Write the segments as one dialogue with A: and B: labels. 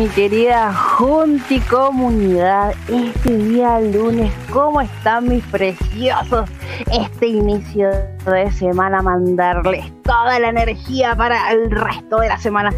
A: Mi querida Junti Comunidad. Este día lunes, ¿cómo están mis preciosos? Este inicio de semana, mandarles toda la energía para el resto de la semana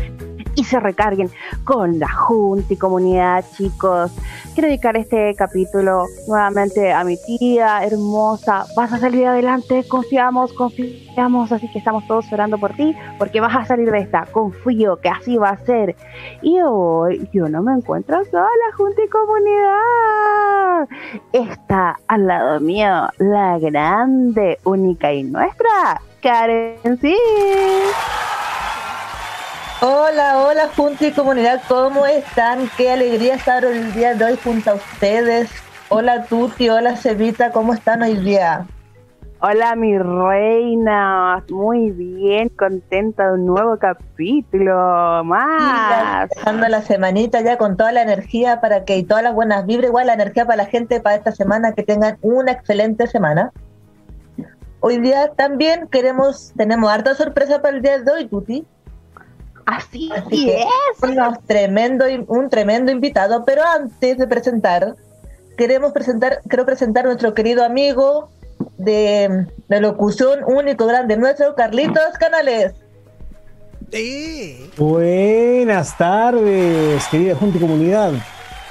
A: y se recarguen con la Junta y comunidad, chicos. Quiero dedicar este capítulo nuevamente a mi tía hermosa. Vas a salir adelante, confiamos, confiamos, así que estamos todos orando por ti, porque vas a salir de esta. Confío que así va a ser. Y hoy yo no me encuentro sola, Junta y comunidad. Está al lado mío la grande, única y nuestra Karen. Sí.
B: Hola, hola, Junta y comunidad, ¿cómo están? Qué alegría estar el día de hoy junto a ustedes. Hola, Tuti, hola, Cevita, ¿cómo están hoy día?
A: Hola, mi reina, muy bien, contenta de un nuevo capítulo más.
B: Empezando la semanita ya con toda la energía para que y todas las buenas vibras, igual la energía para la gente para esta semana, que tengan una excelente semana. Hoy día también queremos, tenemos harta sorpresa para el día de hoy, Tuti.
A: Así, es.
B: tremendo, un tremendo invitado, pero antes de presentar, queremos presentar, quiero presentar a nuestro querido amigo de, de locución único, grande, nuestro Carlitos Canales.
C: Buenas tardes, querida Junta y Comunidad.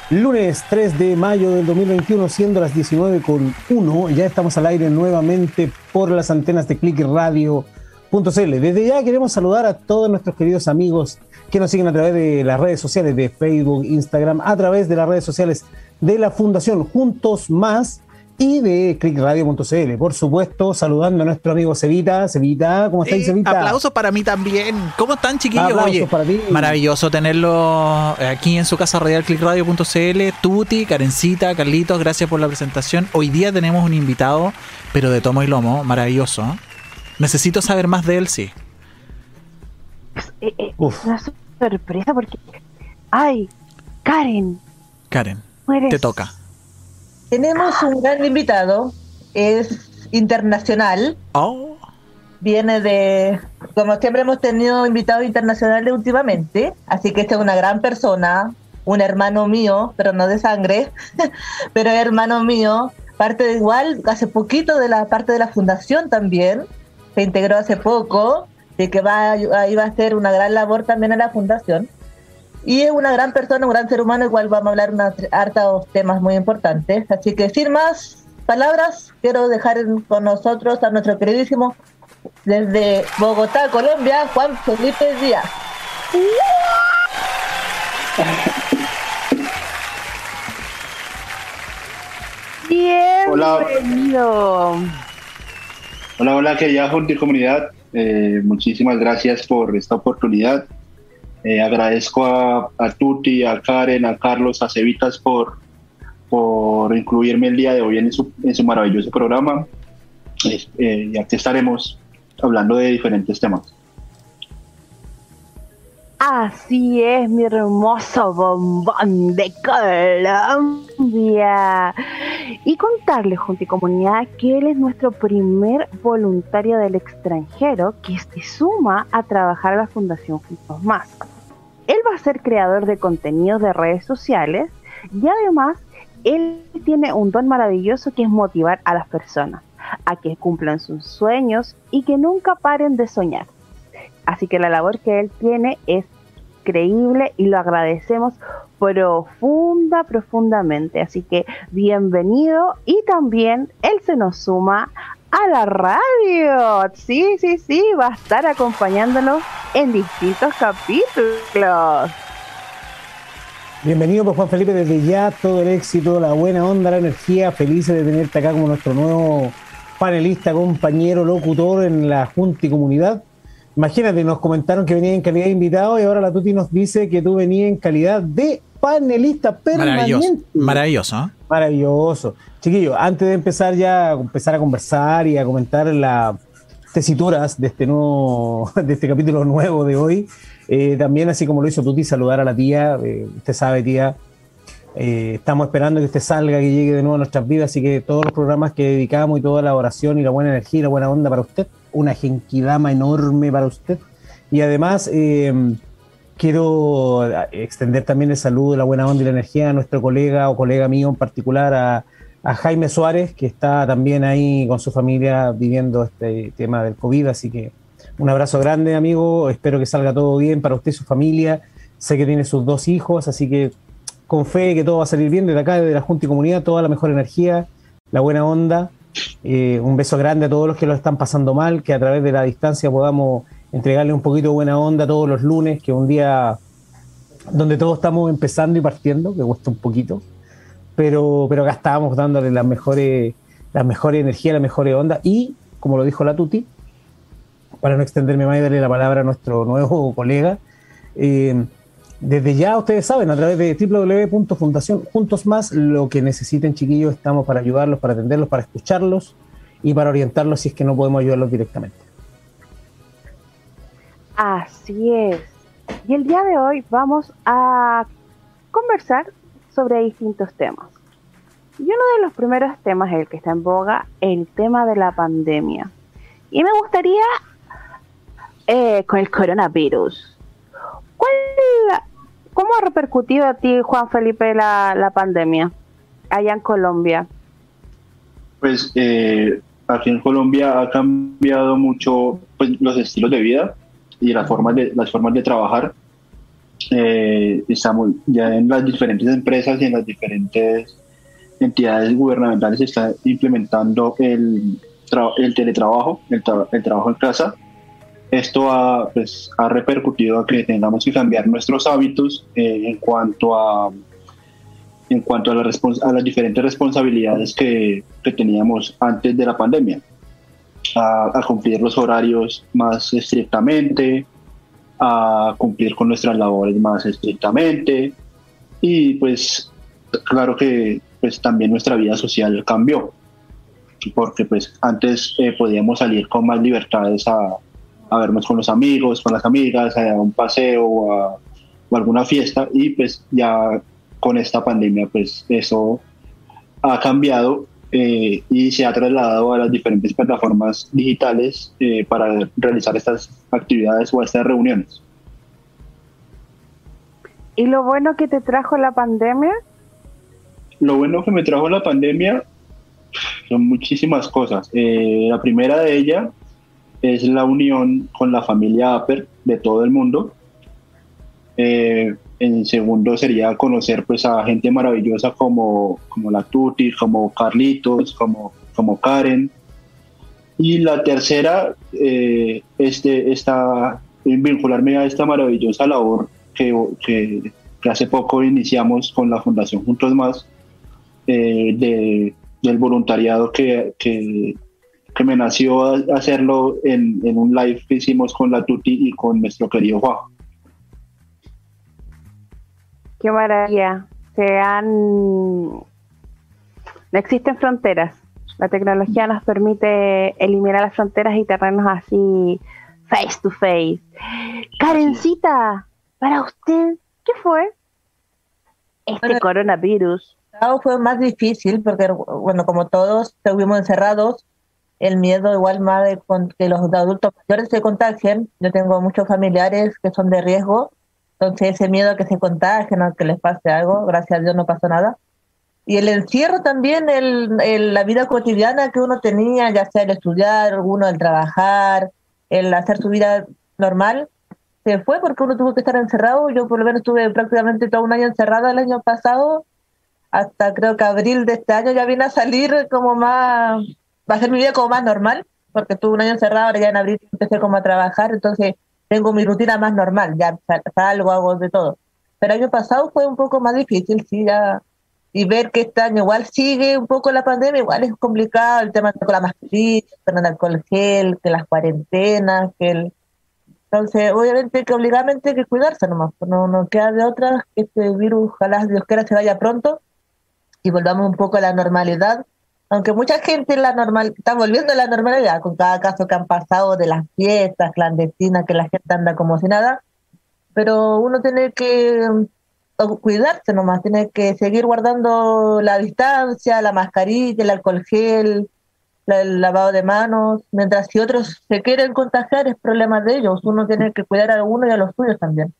C: Lunes 3 de mayo del 2021, siendo las 19 con 1, ya estamos al aire nuevamente por las antenas de Click Radio desde ya queremos saludar a todos nuestros queridos amigos que nos siguen a través de las redes sociales de Facebook, Instagram, a través de las redes sociales de la Fundación Juntos Más y de clickradio.cl. Por supuesto, saludando a nuestro amigo Cevita. Cevita, ¿cómo estáis, Cevita?
D: Aplausos para mí también. ¿Cómo están, chiquillos? Oye, para ti. maravilloso tenerlo aquí en su casa radial clickradio.cl. Tuti, Karencita, Carlitos, gracias por la presentación. Hoy día tenemos un invitado, pero de tomo y lomo, maravilloso. Necesito saber más de él, sí.
A: Eh, eh, una sorpresa porque. ¡Ay! Karen.
D: Karen, te toca.
B: Tenemos un gran invitado. Es internacional.
D: Oh.
B: Viene de. Como siempre, hemos tenido invitados internacionales últimamente. Así que este es una gran persona. Un hermano mío, pero no de sangre. pero hermano mío. Parte de igual, hace poquito de la parte de la fundación también se integró hace poco, de que va, ahí va a hacer una gran labor también en la fundación. Y es una gran persona, un gran ser humano, igual vamos a hablar unos hartos temas muy importantes. Así que sin más palabras, quiero dejar con nosotros a nuestro queridísimo desde Bogotá, Colombia, Juan Felipe Díaz.
A: Bienvenido.
E: Hola, hola, querida Junta y Comunidad. Eh, muchísimas gracias por esta oportunidad. Eh, agradezco a, Tuti, a Karen, a Carlos, a Cevitas por, por incluirme el día de hoy en su, en su maravilloso programa. Eh, y aquí estaremos hablando de diferentes temas.
A: Así es, mi hermoso bombón de Colombia. Y contarles, junto y comunidad, que él es nuestro primer voluntario del extranjero que se suma a trabajar a la Fundación Juntos Más. Él va a ser creador de contenidos de redes sociales y además él tiene un don maravilloso que es motivar a las personas a que cumplan sus sueños y que nunca paren de soñar. Así que la labor que él tiene es increíble y lo agradecemos profunda, profundamente. Así que bienvenido y también él se nos suma a la radio. Sí, sí, sí, va a estar acompañándonos en distintos capítulos.
C: Bienvenido, pues Juan Felipe, desde ya todo el éxito, la buena onda, la energía, felices de tenerte acá como nuestro nuevo panelista, compañero, locutor en la Junta y Comunidad. Imagínate, nos comentaron que venía en calidad de invitado y ahora la Tuti nos dice que tú venías en calidad de panelista permanente.
D: Maravilloso. ¿eh?
C: Maravilloso. Chiquillo, antes de empezar ya a empezar a conversar y a comentar las tesituras de este nuevo, de este capítulo nuevo de hoy, eh, también así como lo hizo Tuti, saludar a la tía. Eh, usted sabe, tía, estamos esperando que usted salga, que llegue de nuevo a nuestras vidas, así que todos los programas que dedicamos y toda la oración y la buena energía y la buena onda para usted una genkidama enorme para usted. Y además, eh, quiero extender también el saludo, la buena onda y la energía a nuestro colega o colega mío en particular, a, a Jaime Suárez, que está también ahí con su familia viviendo este tema del COVID. Así que un abrazo grande, amigo. Espero que salga todo bien para usted y su familia. Sé que tiene sus dos hijos, así que con fe que todo va a salir bien. Desde acá, desde la Junta y Comunidad, toda la mejor energía, la buena onda. Eh, un beso grande a todos los que lo están pasando mal, que a través de la distancia podamos entregarle un poquito de buena onda todos los lunes, que un día donde todos estamos empezando y partiendo, que cuesta un poquito pero, pero acá estábamos dándole las mejores, las mejores energías, las mejores ondas. Y, como lo dijo la Tuti, para no extenderme más y darle la palabra a nuestro nuevo colega, eh, desde ya ustedes saben, a través de www.fundación Juntos Más, lo que necesiten chiquillos, estamos para ayudarlos, para atenderlos, para escucharlos y para orientarlos si es que no podemos ayudarlos directamente.
A: Así es. Y el día de hoy vamos a conversar sobre distintos temas. Y uno de los primeros temas, el que está en boga, el tema de la pandemia. Y me gustaría, eh, con el coronavirus, ¿cuál, ¿cómo ha repercutido a ti, Juan Felipe, la, la pandemia allá en Colombia?
E: Pues eh, aquí en Colombia ha cambiado mucho pues, los estilos de vida y las formas de, las formas de trabajar eh, estamos ya en las diferentes empresas y en las diferentes entidades gubernamentales se está implementando el, el teletrabajo, el, trabajo en casa. Esto ha, pues, ha repercutido a que tengamos que cambiar nuestros hábitos eh, en cuanto a en cuanto a, la a las diferentes responsabilidades que, que, teníamos antes de la pandemia, a, a cumplir los horarios más estrictamente, a cumplir con nuestras labores más estrictamente y pues claro que pues también nuestra vida social cambió porque pues antes eh, podíamos salir con más libertades a, a, vernos con los amigos, con las amigas, a un paseo o a, o alguna fiesta y pues ya con esta pandemia pues eso ha cambiado eh, y se ha trasladado a las diferentes plataformas digitales eh, para realizar estas actividades o estas reuniones.
A: ¿Y lo bueno que te trajo la pandemia?
E: Lo bueno que me trajo la pandemia son muchísimas cosas. Eh, la primera de ellas es la unión con la familia Aper de todo el mundo. Eh, en segundo sería conocer pues a gente maravillosa como, como la Tuti, como Carlitos, como, como Karen. Y la tercera, eh, este, esta, vincularme a esta maravillosa labor que, que, hace poco iniciamos con la Fundación Juntos Más, eh, de, del voluntariado que, que, que, me nació hacerlo en, en un live que hicimos con la Tuti y con nuestro querido Juan.
A: Qué maravilla. Se han... No existen fronteras. La tecnología nos permite eliminar las fronteras y tenernos así face to face. Karencita, para usted, ¿qué fue este coronavirus?
B: Fue más difícil porque, bueno, como todos estuvimos encerrados, el miedo igual más de que los adultos mayores se contagien. Yo tengo muchos familiares que son de riesgo entonces ese miedo a que se contagien o que les pase algo, gracias a Dios no pasó nada. Y el encierro también, el, la vida cotidiana que uno tenía, ya sea el estudiar, uno el trabajar, el hacer su vida normal, se fue porque uno tuvo que estar encerrado. Yo por lo menos estuve prácticamente todo un año encerrado el año pasado, hasta creo que abril de este año ya vine a salir como más, va a ser mi vida como más normal, porque tuve un año encerrado, ahora ya en abril empecé como a trabajar, entonces tengo mi rutina más normal, ya salgo, hago de todo. Pero el año pasado fue un poco más difícil, sí, ya, y ver que este año igual sigue un poco la pandemia, igual es complicado el tema con la mascarilla, con el alcohol gel, que las cuarentenas, que el... Entonces, obviamente que obligadamente hay que cuidarse nomás, pues no, no queda de otra este virus, ojalá Dios quiera se vaya pronto y volvamos un poco a la normalidad aunque mucha gente la normal, está volviendo a la normalidad con cada caso que han pasado de las fiestas clandestinas, que la gente anda como si nada, pero uno tiene que cuidarse nomás, tiene que seguir guardando la distancia, la mascarilla, el alcohol gel, el lavado de manos, mientras si otros se quieren contagiar es problema de ellos, uno tiene que cuidar a uno y a los suyos también.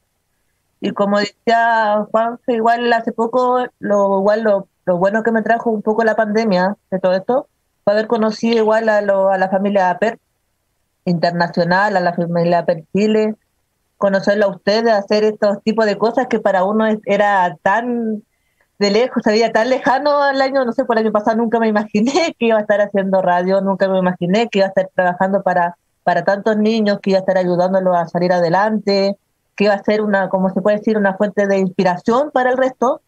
B: Y como decía Juan, igual hace poco, lo, igual lo, lo, bueno que me trajo un poco la pandemia de todo esto, fue haber conocido igual a, lo, a la familia Per internacional, a la familia Per Chile, conocerlo a ustedes, hacer estos tipos de cosas que para uno era tan de lejos, se veía tan lejano al año, no sé, por el año pasado nunca me imaginé que iba a estar haciendo radio, nunca me imaginé que iba a estar trabajando para, para tantos niños, que iba a estar ayudándolos a salir adelante, que iba a ser una, como se puede decir, una fuente de inspiración para el resto,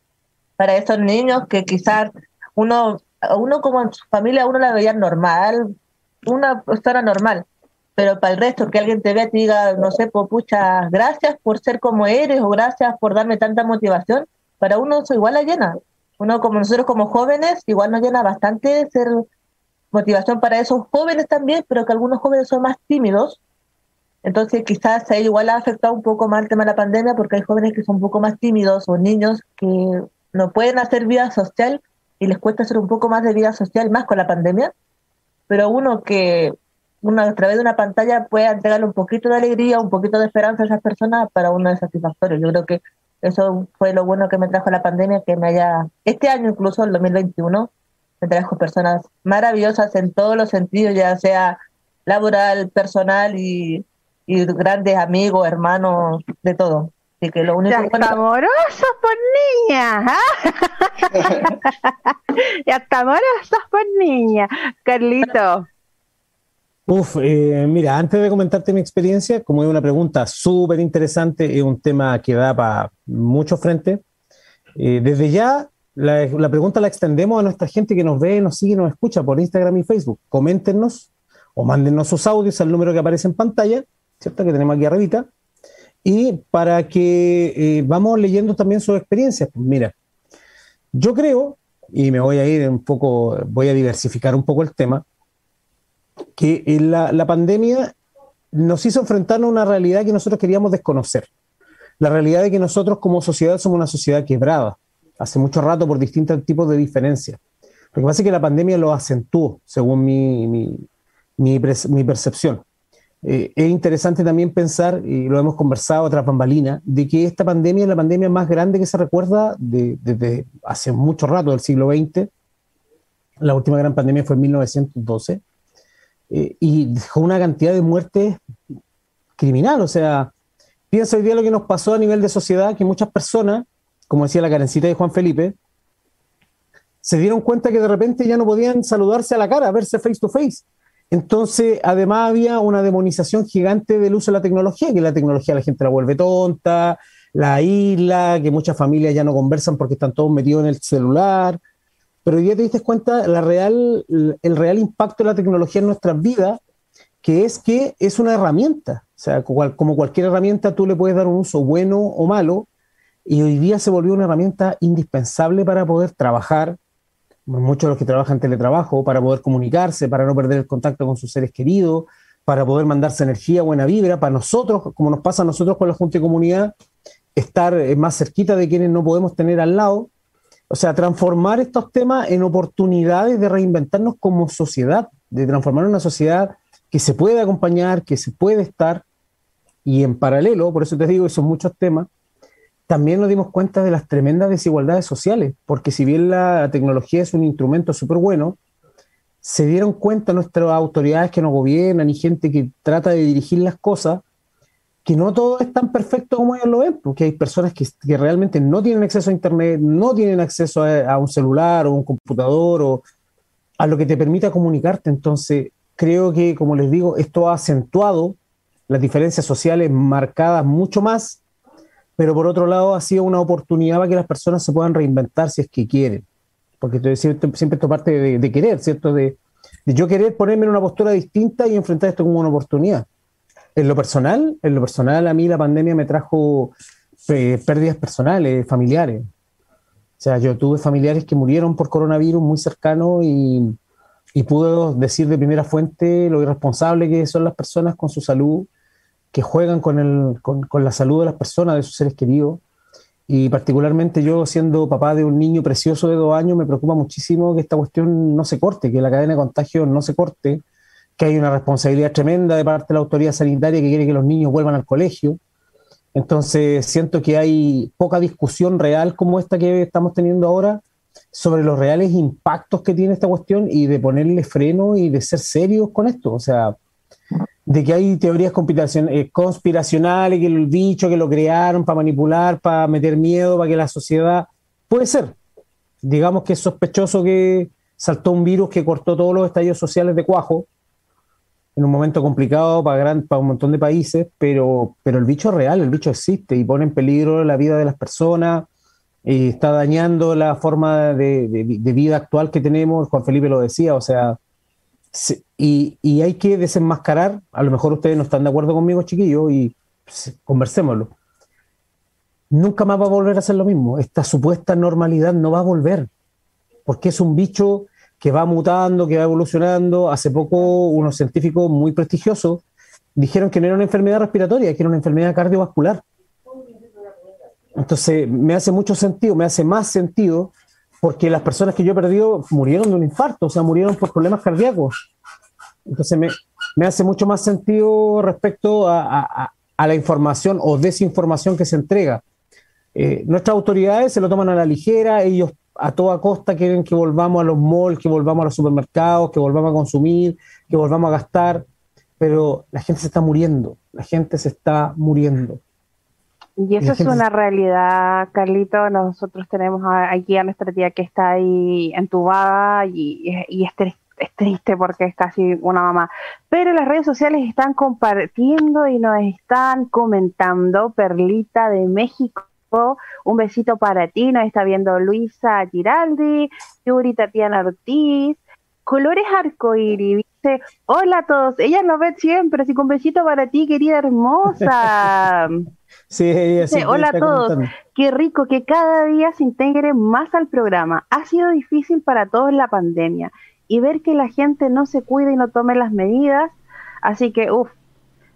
B: para esos niños que quizás uno, uno como en su familia, uno la veía normal, una persona normal, pero para el resto, que alguien te vea y te diga, no sé, pues pucha, gracias por ser como eres o gracias por darme tanta motivación, para uno eso igual la llena. Uno como nosotros como jóvenes, igual nos llena bastante ser motivación para esos jóvenes también, pero que algunos jóvenes son más tímidos. Entonces quizás ahí igual ha afectado un poco más el tema de la pandemia porque hay jóvenes que son un poco más tímidos o niños que no pueden hacer vida social y les cuesta hacer un poco más de vida social más con la pandemia. Pero uno que uno a través de una pantalla puede entregarle un poquito de alegría, un poquito de esperanza a esas personas, para uno es satisfactorio. Yo creo que eso fue lo bueno que me trajo la pandemia, que me haya, este año incluso, el 2021, me trajo personas maravillosas en todos los sentidos, ya sea laboral, personal y, grandes amigos, hermanos, de todo. Así que lo único
A: ya está amorosos por niña. ¿ah? ya está amorosos por niña. Carlito.
C: Uf, eh, mira, antes de comentarte mi experiencia, como es una pregunta súper interesante, es un tema que da para muchos frentes. Eh, desde ya, la, pregunta la extendemos a nuestra gente que nos ve, nos sigue, nos escucha por Instagram y Facebook. Coméntenos o mándennos sus audios al número que aparece en pantalla, ¿cierto? Que tenemos aquí arribita. Y para que eh, vamos leyendo también sus experiencias. Pues mira, yo creo, y me voy a ir un poco, voy a diversificar un poco el tema que la, la pandemia nos hizo enfrentarnos a una realidad que nosotros queríamos desconocer. La realidad de que nosotros como sociedad somos una sociedad quebrada, hace mucho rato por distintos tipos de diferencias. Lo que pasa es que la pandemia lo acentuó, según mi, mi percepción. Eh, es interesante también pensar, y lo hemos conversado tras bambalina, de que esta pandemia es la pandemia más grande que se recuerda desde hace mucho rato, del siglo XX. La última gran pandemia fue en 1912 eh, y dejó una cantidad de muertes criminal. O sea, piensa hoy día lo que nos pasó a nivel de sociedad, que muchas personas, como decía la carencita de Juan Felipe, se dieron cuenta que de repente ya no podían saludarse a la cara, verse face to face. Entonces, además había una demonización gigante del uso de la tecnología, que la tecnología la gente la vuelve tonta, la isla, que muchas familias ya no conversan porque están todos metidos en el celular pero ya te diste cuenta real, el real impacto de la tecnología en nuestras vidas, que es que es una herramienta. O sea, como cualquier herramienta, tú le puedes dar un uso bueno o malo, y hoy día se volvió una herramienta indispensable para poder trabajar, muchos de los que trabajan teletrabajo, para poder comunicarse, para no perder el contacto con sus seres queridos, para poder mandarse energía, buena vibra, para nosotros, como nos pasa a nosotros con la Junta de Comunidad, estar eh, más cerquita de quienes no podemos tener al lado. O sea, transformar estos temas en oportunidades de reinventarnos como sociedad, de transformar una sociedad que se puede acompañar, que se puede estar, y en paralelo, por eso te digo, esos muchos temas, también nos dimos cuenta de las tremendas desigualdades sociales, porque si bien la tecnología es un instrumento súper bueno, se dieron cuenta nuestras autoridades que nos gobiernan y gente que trata de dirigir las cosas, que no todo es tan perfecto como ellos lo ven, porque hay personas que, realmente no tienen acceso a Internet, no tienen acceso a, un celular o un computador o a lo que te permita comunicarte. Entonces, creo que, como les digo, esto ha acentuado las diferencias sociales marcadas mucho más, pero por otro lado ha sido una oportunidad para que las personas se puedan reinventar si es que quieren. Porque siempre, esto parte de, querer, ¿cierto? de yo querer ponerme en una postura distinta y enfrentar esto como una oportunidad. En lo personal, en lo personal a mí la pandemia me trajo eh, pérdidas personales, familiares. O sea, yo tuve familiares que murieron por coronavirus muy cercano y, y puedo decir de primera fuente lo irresponsable que son las personas con su salud, que juegan con, el, con, con la salud de las personas, de sus seres queridos. Y particularmente yo, siendo papá de un niño precioso de dos años, me preocupa muchísimo que esta cuestión no se corte, que la cadena de contagio no se corte, que hay una responsabilidad tremenda de parte de la autoridad sanitaria que quiere que los niños vuelvan al colegio. Entonces siento que hay poca discusión real como esta que estamos teniendo ahora sobre los reales impactos que tiene esta cuestión y de ponerle freno y de ser serios con esto. O sea, de que hay teorías eh, conspiracionales, que el bicho que lo crearon para manipular, para meter miedo, para que la sociedad... Puede ser. Digamos que es sospechoso que saltó un virus que cortó todos los estallidos sociales de Cuajo, en un momento complicado para, gran, para un montón de países, pero, pero el bicho es real, el bicho existe y pone en peligro la vida de las personas, y está dañando la forma de, vida actual que tenemos, Juan Felipe lo decía, o sea, y, hay que desenmascarar, a lo mejor ustedes no están de acuerdo conmigo, chiquillos, y conversémoslo. Nunca más va a volver a ser lo mismo. Esta supuesta normalidad no va a volver, porque es un bicho que va mutando, que va evolucionando. Hace poco unos científicos muy prestigiosos dijeron que no era una enfermedad respiratoria, que era una enfermedad cardiovascular. Entonces me hace mucho sentido, me hace más sentido, porque las personas que yo he perdido murieron de un infarto, o sea, murieron por problemas cardíacos. Entonces me, me hace mucho más sentido respecto a, a, la información o desinformación que se entrega. Eh, nuestras autoridades se lo toman a la ligera, ellos a toda costa quieren que volvamos a los malls, que volvamos a los supermercados, que volvamos a consumir, que volvamos a gastar, pero la gente se está muriendo, la gente se está muriendo.
A: Y eso es una realidad, Carlito. Nosotros tenemos aquí a nuestra tía que está ahí entubada y, y es, es, triste porque es casi una mamá. Pero las redes sociales están compartiendo y nos están comentando. Perlita de México un besito para ti, nos está viendo Luisa Giraldi, Yuri Tatiana Ortiz, Colores Arcoíris, dice, hola a todos, ella nos ve siempre, así que un besito para ti, querida hermosa.
C: sí,
A: dice, hola a todos, qué rico que cada día se integre más al programa. Ha sido difícil para todos la pandemia y ver que la gente no se cuida y no tome las medidas, así que, uff,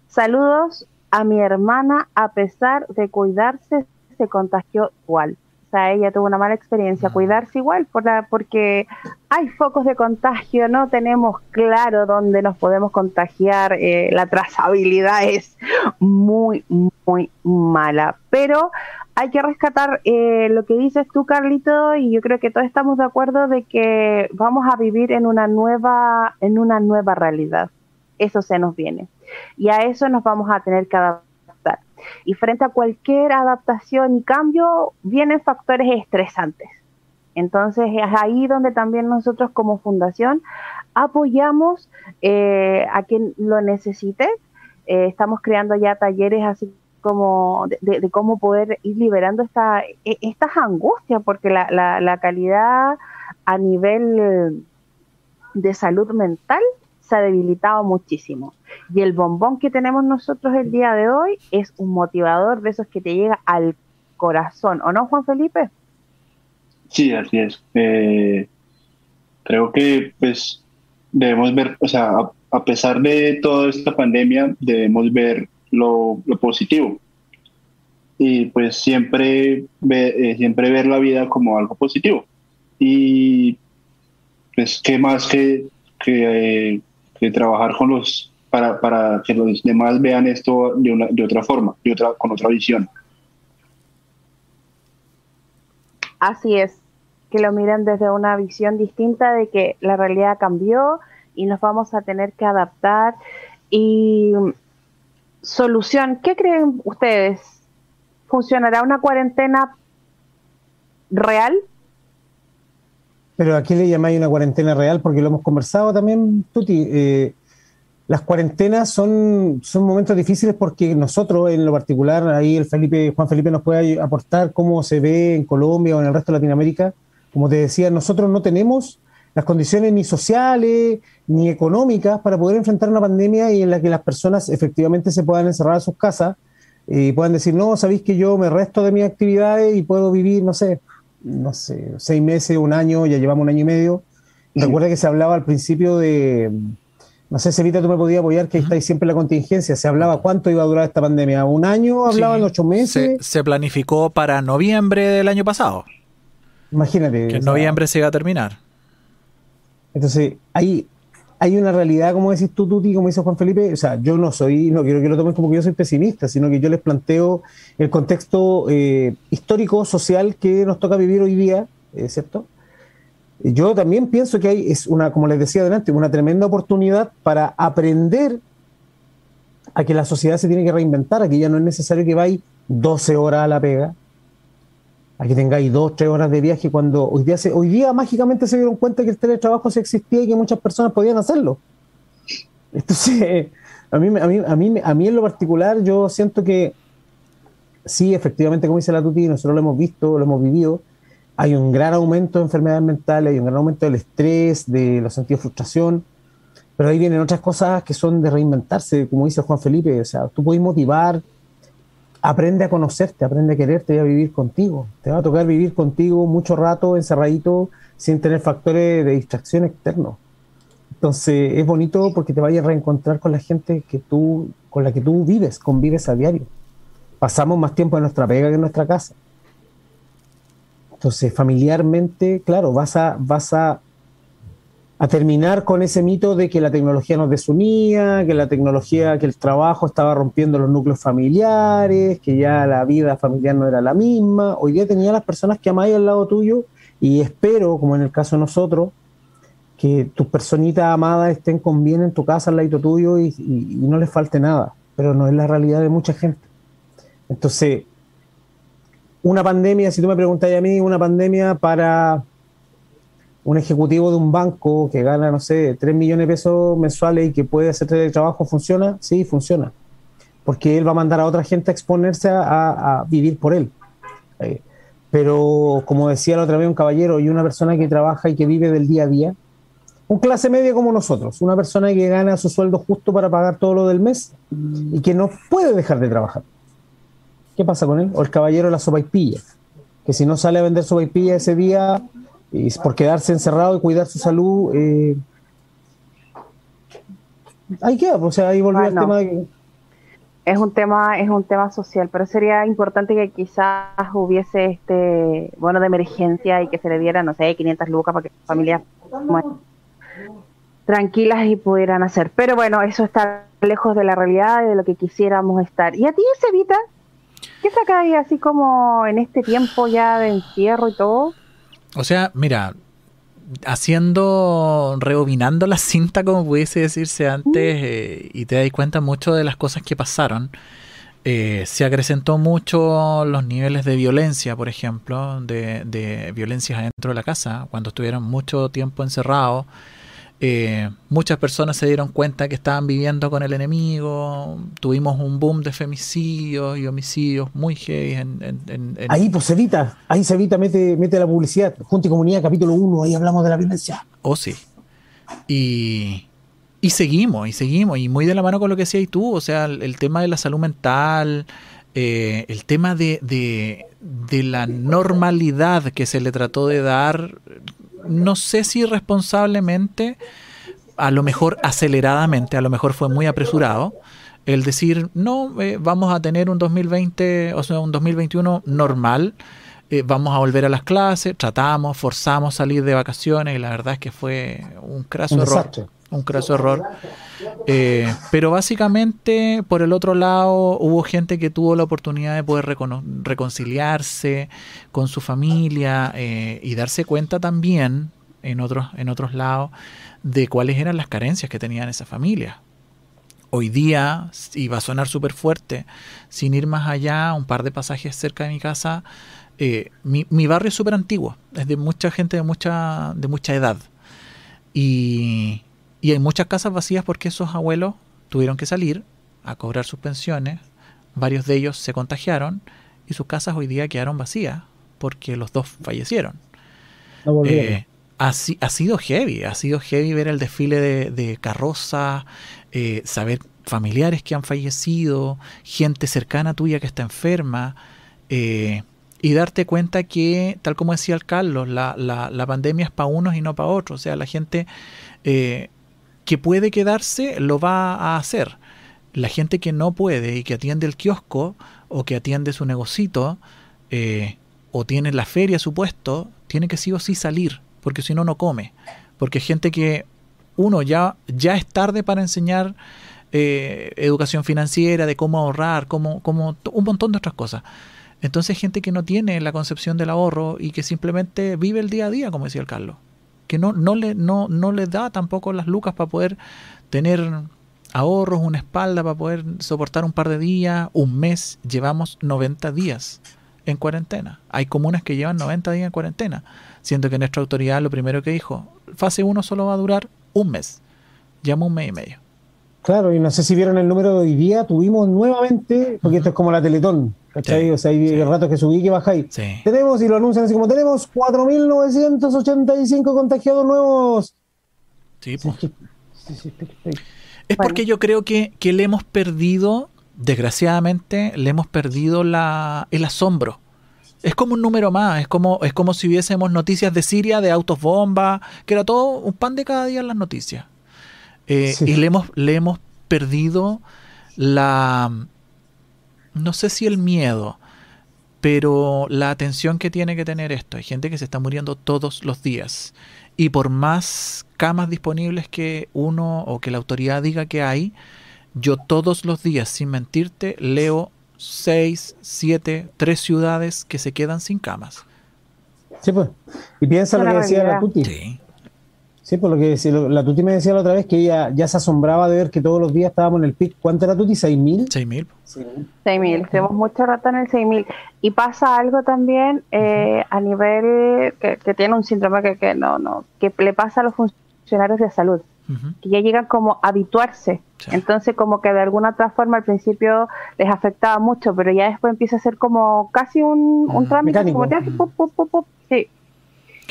A: saludos a mi hermana a pesar de cuidarse se contagió igual. Sea, ella tuvo una mala experiencia, cuidarse igual por la, porque hay focos de contagio, no tenemos claro dónde nos podemos contagiar, eh, la trazabilidad es muy, muy mala. Pero hay que rescatar eh, lo que dices tú, Carlito, y yo creo que todos estamos de acuerdo de que vamos a vivir en una nueva, en una nueva realidad. Eso se nos viene. Y a eso nos vamos a tener que adaptar y frente a cualquier adaptación y cambio vienen factores estresantes. Entonces es ahí donde también nosotros como fundación apoyamos eh, a quien lo necesite. Eh, estamos creando ya talleres así como de, cómo poder ir liberando esta, e, estas angustias, porque la, la calidad a nivel de salud mental se ha debilitado muchísimo. Y el bombón que tenemos nosotros el día de hoy es un motivador de esos que te llega al corazón, ¿o no, Juan Felipe?
E: Sí, así es. Eh, creo que pues debemos ver, o sea, a, pesar de toda esta pandemia, debemos ver lo, positivo. Y pues siempre, eh, siempre ver la vida como algo positivo. Y pues, ¿qué más que, eh, de trabajar con los, para, para que los demás vean esto de, una, de otra forma, de otra, con otra visión.
A: Así es, que lo miren desde una visión distinta de que la realidad cambió y nos vamos a tener que adaptar. Y solución, ¿qué creen ustedes? ¿Funcionará una cuarentena real?
C: Pero aquí le llamáis una cuarentena real porque lo hemos conversado también, Tuti. Eh, las cuarentenas son, son momentos difíciles porque nosotros, en lo particular, ahí el Felipe, Juan Felipe nos puede aportar cómo se ve en Colombia o en el resto de Latinoamérica. Como te decía, nosotros no tenemos las condiciones ni sociales ni económicas para poder enfrentar una pandemia y en la que las personas efectivamente se puedan encerrar a sus casas y puedan decir, no, sabéis que yo me resto de mis actividades y puedo vivir, no sé, no sé, seis meses, un año, ya llevamos un año y medio. Recuerda que se hablaba al principio de, no sé, Sevita, tú me podías apoyar, que ahí siempre la contingencia. Se hablaba cuánto iba a durar esta pandemia. ¿Un año? ¿Hablaban ocho meses?
D: Se, planificó para noviembre del año pasado.
C: Imagínate.
D: Que en noviembre se iba a terminar.
C: Entonces, ahí hay una realidad, como decís tú, Tuti, como dice Juan Felipe, o sea, yo no soy, no quiero que lo tomen como que yo soy pesimista, sino que yo les planteo el contexto eh, histórico, social que nos toca vivir hoy día, eh, ¿cierto? Yo también pienso que hay, es una, como les decía adelante, una tremenda oportunidad para aprender a que la sociedad se tiene que reinventar, a que ya no es necesario que vayáis 12 horas a la pega, a que tengáis dos, tres horas de viaje cuando hoy día, se, hoy día mágicamente se dieron cuenta que el teletrabajo sí existía y que muchas personas podían hacerlo. Entonces, a mí, a mí, a mí, a mí en lo particular yo siento que sí, efectivamente, como dice la Tuti, nosotros lo hemos visto, lo hemos vivido, hay un gran aumento de enfermedades mentales, hay un gran aumento del estrés, de los sentidos de frustración, pero ahí vienen otras cosas que son de reinventarse, como dice Juan Felipe, o sea, tú puedes motivar, aprende a conocerte, aprende a quererte y a vivir contigo. Te va a tocar vivir contigo mucho rato encerradito sin tener factores de distracción externos. Entonces es bonito porque te vayas a reencontrar con la gente que tú, con la que tú vives, convives a diario. Pasamos más tiempo en nuestra pega que en nuestra casa. Entonces, familiarmente, claro, vas a, vas a a terminar con ese mito de que la tecnología nos desunía, que la tecnología, que el trabajo estaba rompiendo los núcleos familiares, que ya la vida familiar no era la misma. Hoy día tenía las personas que amáis al lado tuyo y espero, como en el caso de nosotros, que tus personitas amadas estén con bien en tu casa al lado tuyo y, no les falte nada, pero no es la realidad de mucha gente. Entonces, una pandemia, si tú me preguntas a mí, una pandemia para un ejecutivo de un banco que gana, no sé, 3 millones de pesos mensuales y que puede hacer trabajo, ¿funciona? Sí, funciona. Porque él va a mandar a otra gente a exponerse a, vivir por él. Eh, pero como decía la otra vez un caballero y una persona que trabaja y que vive del día a día, un clase media como nosotros, una persona que gana su sueldo justo para pagar todo lo del mes y que no puede dejar de trabajar. ¿Qué pasa con él? O el caballero de la sopa y pilla, que si no sale a vender sopa y pilla ese día, y por quedarse encerrado y cuidar su salud, eh, ahí queda, o sea, ahí volvió el tema de
A: es un tema es un tema social pero sería importante que quizás hubiese este bueno de emergencia y que se le diera no sé 500 lucas para que las familias tranquilas y pudieran hacer. Pero bueno eso está lejos de la realidad y de lo que quisiéramos estar. Y a ti Sevita qué saca ahí así como en este tiempo ya de encierro y todo
D: o sea, mira, haciendo, rebobinando la cinta, como pudiese decirse antes, eh, y te das cuenta mucho de las cosas que pasaron. Eh, se acrecentó mucho los niveles de violencia, por ejemplo, de, de violencias dentro de la casa, cuando estuvieron mucho tiempo encerrados. Eh, muchas personas se dieron cuenta que estaban viviendo con el enemigo. Tuvimos un boom de femicidios y homicidios muy heavy. En,
C: Ahí, pues evita, ahí se evita, mete, mete la publicidad. Junta y Comunidad, capítulo 1, ahí hablamos de la violencia.
D: Oh, sí. Y, y seguimos, y seguimos. Y muy de la mano con lo que decías tú, o sea, el, tema de la salud mental, eh, el tema de, de, de la normalidad que se le trató de dar no sé si responsablemente, a lo mejor aceleradamente, a lo mejor fue muy apresurado, el decir, no, eh, vamos a tener un 2020, o sea, un 2021 normal, eh, vamos a volver a las clases, tratamos, forzamos salir de vacaciones y la verdad es que fue un craso error. Un craso error. Eh, pero básicamente, por el otro lado, hubo gente que tuvo la oportunidad de poder reconciliarse con su familia eh, y darse cuenta también, en otros, en otros lados, de cuáles eran las carencias que tenían esa familia. Hoy día, y va a sonar súper fuerte, sin ir más allá, un par de pasajes cerca de mi casa, eh, mi, mi, barrio es súper antiguo, es de mucha gente de mucha, de mucha edad. Y, y hay muchas casas vacías porque esos abuelos tuvieron que salir a cobrar sus pensiones, varios de ellos se contagiaron y sus casas hoy día quedaron vacías porque los dos fallecieron. eh, ha, ha, sido heavy, ha sido heavy ver el desfile de, de carrozas, eh, saber familiares que han fallecido, gente cercana tuya que está enferma, eh, y darte cuenta que, tal como decía el Carlos, la, la, la pandemia es para unos y no para otros. O sea, la gente eh, que puede quedarse lo va a hacer. La gente que no puede y que atiende el kiosco o que atiende su negocito eh, o tiene la feria, su puesto, tiene que sí o sí salir, porque si no, no come. Porque gente que uno, ya, ya es tarde para enseñar eh, educación financiera, de cómo ahorrar, cómo, cómo, un montón de otras cosas. Entonces gente que no tiene la concepción del ahorro y que simplemente vive el día a día, como decía el Carlos, que no, no, le, no, no le da tampoco las lucas para poder tener ahorros, una espalda para poder soportar un par de días, un mes, llevamos 90 días en cuarentena. Hay comunas que llevan 90 días en cuarentena, siendo que nuestra autoridad lo primero que dijo, fase 1 solo va a durar un mes, llama un mes y medio.
C: Claro, y no sé si vieron el número de hoy día, tuvimos nuevamente, porque esto es como la Teletón, ¿cachai? o sea, hay ratos que subí que bajáis. Tenemos, y lo anuncian así como tenemos, 4.985 contagiados nuevos.
D: Sí, pues. Es porque yo creo que, que le hemos perdido, desgraciadamente, le hemos perdido la, el asombro. Es como un número más, es como, es como si hubiésemos noticias de Siria, de autos bomba, que era todo un pan de cada día en las noticias. Eh, y le hemos, le hemos perdido la, no sé si el miedo, pero la atención que tiene que tener esto. Hay gente que se está muriendo todos los días. Y por más camas disponibles que uno o que la autoridad diga que hay, yo todos los días, sin mentirte, leo seis, siete, tres ciudades que se quedan sin camas.
C: Sí, pues. Y piensa lo que decía la Tuti. Sí. Sí, por lo que la Tuti me decía la otra vez que ella ya se asombraba de ver que todos los días estábamos en el pic. ¿Cuánto era Tuti? ¿6.000?
D: 6.000.
A: 6.000. Tenemos mucho rato en el 6.000. Y pasa algo también eh, a nivel que, tiene un síndrome que, que, no, no, que le pasa a los funcionarios de salud, que ya llegan como a habituarse. Entonces, como que de alguna otra forma al principio les afectaba mucho, pero ya después empieza a ser como casi un, un trámite. Como, sí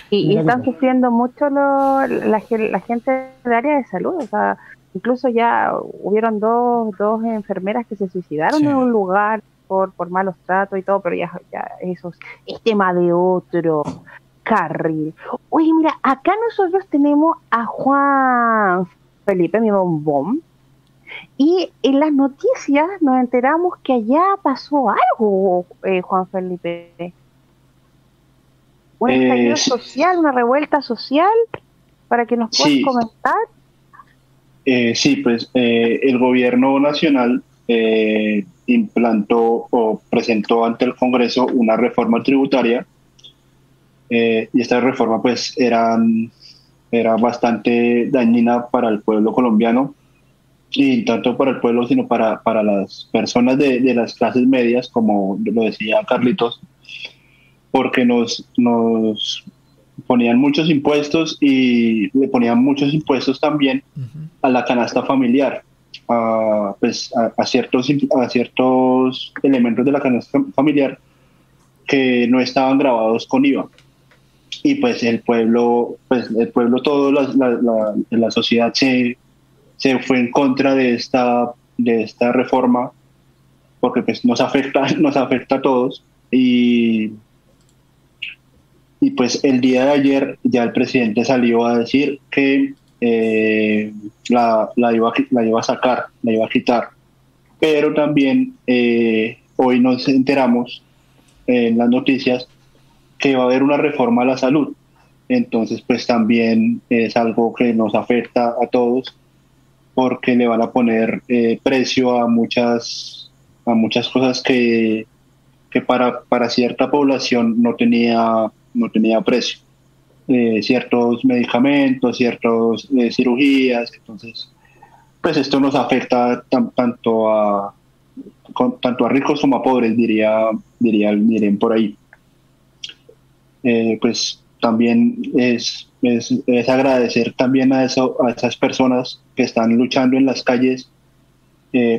A: y, están sufriendo mucho la, la, gente de área de salud. O sea, incluso ya hubieron dos, dos enfermeras que se suicidaron en un lugar por, por malos tratos y todo, pero ya, ya eso es tema de otro carril. Oye, mira, acá nosotros tenemos a Juan Felipe, mi bombón, y en las noticias nos enteramos que allá pasó algo, eh, Juan Felipe un estallido eh, social, una revuelta social, para que nos puedas comentar.
E: Eh, sí, pues eh, el gobierno nacional implantó o presentó ante el Congreso una reforma tributaria y esta reforma pues era, era bastante dañina para el pueblo colombiano y tanto para el pueblo sino para, para las personas de, de las clases medias, como lo decía Carlitos, porque nos, nos ponían muchos impuestos y le ponían muchos impuestos también a la canasta familiar, a, pues, a, ciertos, a ciertos elementos de la canasta familiar que no estaban grabados con IVA. Y pues el pueblo, pues el pueblo todo, la, la, la sociedad se, se fue en contra de esta, de esta reforma porque pues nos afecta, nos afecta a todos y y pues el día de ayer ya el presidente salió a decir que eh, la, la, iba, la iba a sacar, la iba a quitar. Pero también eh, hoy nos enteramos en las noticias que va a haber una reforma a la salud. Entonces, pues también es algo que nos afecta a todos porque le van a poner eh, precio a muchas, a muchas cosas que, que para, para cierta población no tenía no tenía precio. Eh, ciertos medicamentos, ciertas eh, cirugías, entonces, pues esto nos afecta tanto a tanto a ricos como a pobres, diría, diría, dirían por ahí. Eh, pues también es, es, es, agradecer también a, eso, a esas personas que están luchando en las calles,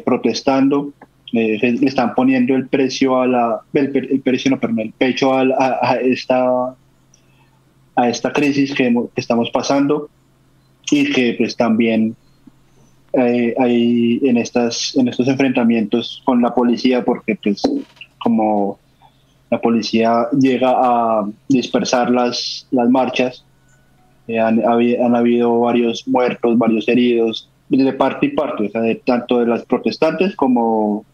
E: protestando, le están poniendo el precio a la el, precio no perdón, el pecho a, a, esta a esta crisis que, estamos pasando y que pues también eh, hay en estas en estos enfrentamientos con la policía porque pues como la policía llega a dispersar las las marchas eh, han, han, habido varios muertos varios heridos de parte y parte o sea, de, tanto de las protestantes como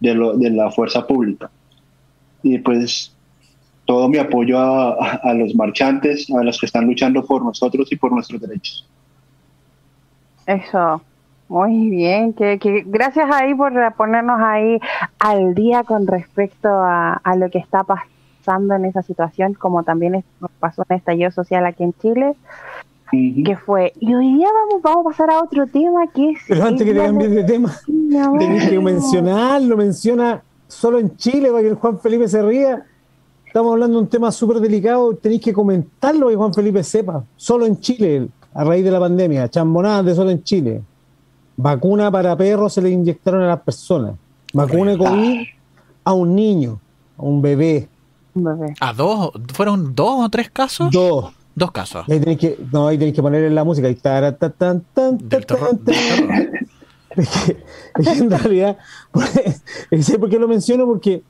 E: de, lo, de la fuerza pública. Y pues todo mi apoyo a, los marchantes, a los que están luchando por nosotros y por nuestros derechos.
A: Eso, muy bien, que, gracias ahí por ponernos ahí al día con respecto a, lo que está pasando en esa situación, como también pasó en estallido social aquí en Chile. Que fue y hoy día vamos vamos a pasar a otro tema que es
C: pero antes que te cambies de tema tenés que mencionarlo menciona solo en Chile para que el Juan Felipe se ría estamos hablando de un tema súper delicado tenéis que comentarlo y Juan Felipe sepa solo en Chile a raíz de la pandemia chambonadas de solo en Chile Vacuna para perros se le inyectaron a las personas. Vacuna de COVID a un niño, a un bebé.
D: ¿A dos? ¿Fueron dos o tres casos?
C: Dos.
D: Dos casos.
C: Ahí tenéis que, no, ahí tenéis que ponerle la música. Ahí tan, en realidad, sé por qué lo menciono, porque,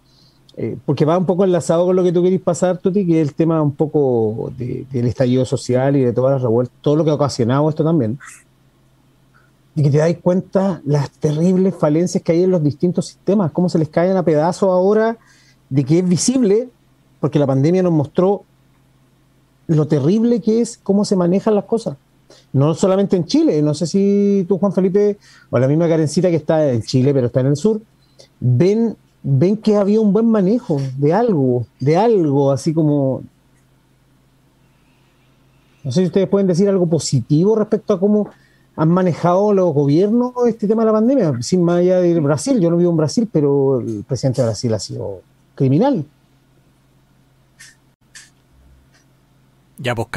C: eh, porque va un poco enlazado con lo que tú querís pasar, Tuti, que es el tema un poco del estallido social y de todas las revueltas, todo lo que ha ocasionado esto también y que te dais cuenta las terribles falencias que hay en los distintos sistemas, cómo se les caen a pedazos ahora, de que es visible, porque la pandemia nos mostró lo terrible que es cómo se manejan las cosas. No solamente en Chile, no sé si tú, Juan Felipe, o la misma Karencita que está en Chile, pero está en el sur, ven, ven que había un buen manejo de algo, de algo, así como... No sé si ustedes pueden decir algo positivo respecto a cómo han manejado los gobiernos este tema de la pandemia, sin más allá de Brasil. Yo no vivo en Brasil, pero el presidente de Brasil ha sido criminal.
D: Ya, pues,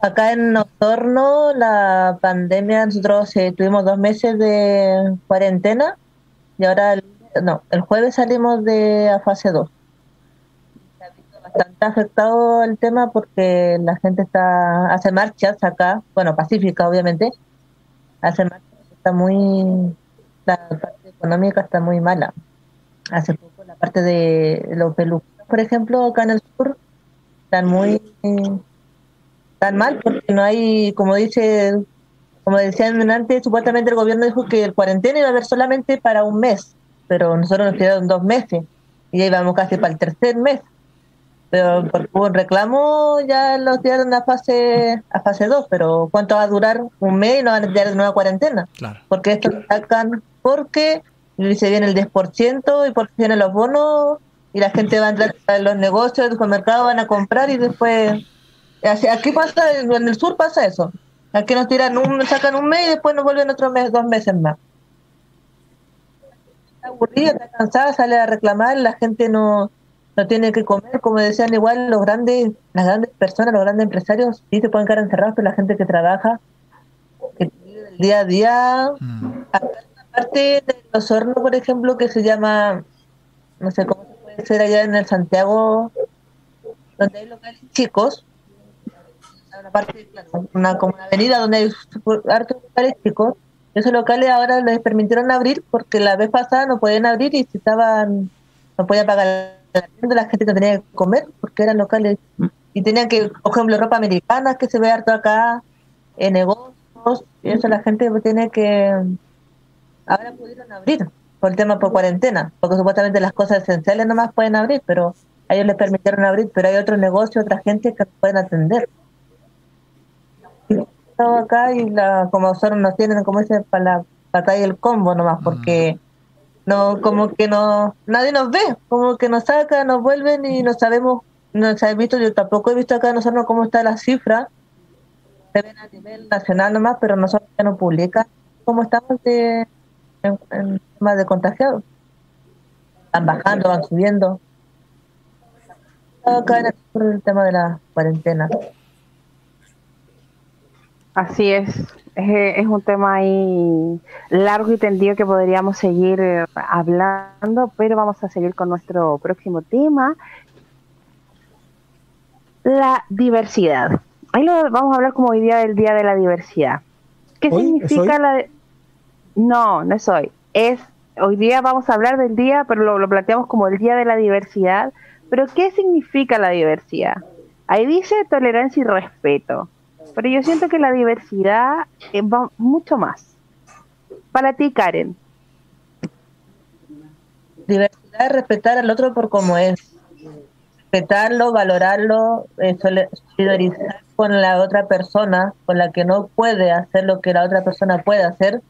B: acá, en Osorno, la pandemia, nosotros eh, tuvimos dos meses de cuarentena y ahora, no, el jueves salimos de a fase 2 bastante afectado el tema porque la gente está hace marchas acá, bueno, pacífica obviamente, hace más está muy la parte económica está muy mala. Hace poco la parte de los peluqueros por ejemplo acá en el sur están muy tan mal porque no hay como dice como decían antes supuestamente el gobierno dijo que el cuarentena iba a haber solamente para un mes pero nosotros nos quedaron dos meses y ya íbamos casi para el tercer mes pero por un reclamo ya lo tiraron a fase a fase 2, pero ¿cuánto va a durar? Un mes y no van a tirar de nueva cuarentena. Porque esto sacan porque se viene el 10% y porque vienen los bonos y la gente va a entrar a los negocios, los mercados van a comprar y después... Aquí pasa, en el sur pasa eso. Aquí nos tiran un, sacan un mes y después nos vuelven otro mes, dos meses más. Está aburrida, está cansada, sale a reclamar, la gente no no tiene que comer, como decían igual los grandes, las grandes personas, los grandes empresarios, sí se pueden quedar encerrados, pero la gente que trabaja, que vive el día a día, mm. aparte de los hornos, por ejemplo, que se llama, no sé cómo se ser allá en el Santiago, donde hay locales chicos, una como una avenida donde hay hartos locales chicos, esos locales ahora les permitieron abrir porque la vez pasada no podían abrir y si estaban, no podía pagar la gente no tenía que comer porque eran locales. Y tenían que, por ejemplo, ropa americana que se ve harto acá, en negocios, y eso la gente tiene que. Ahora pudieron abrir por el tema por cuarentena, porque supuestamente las cosas esenciales nomás pueden abrir, pero a ellos les permitieron abrir, pero hay otros negocios, otra gente que pueden atender. acá y la, como solo nos tienen, como dice, para la batalla el combo nomás, porque no como que no nadie nos ve como que nos saca nos vuelven y no sabemos no se ha visto yo tampoco he visto acá nosotros cómo está la cifra se ven a nivel nacional nomás pero nosotros ya no publica cómo estamos de en, tema de contagiados. Van bajando van subiendo. Acá en el tema de la cuarentena.
A: Así es. Es, un tema ahí largo y tendido que podríamos seguir eh, hablando, pero vamos a seguir con nuestro próximo tema, la diversidad. Ahí lo vamos a hablar como hoy día del Día de la Diversidad. ¿Qué significa la... No, no es hoy. Es, hoy día vamos a hablar del día, pero lo, planteamos como el Día de la Diversidad. Pero ¿qué significa la diversidad? Ahí dice tolerancia y respeto pero yo siento que la diversidad eh, va mucho más. Para ti, Karen.
B: Diversidad es respetar al otro por como es. Respetarlo, valorarlo, eh, solidarizarse con la otra persona, con la que no puede hacer lo que la otra persona puede hacer.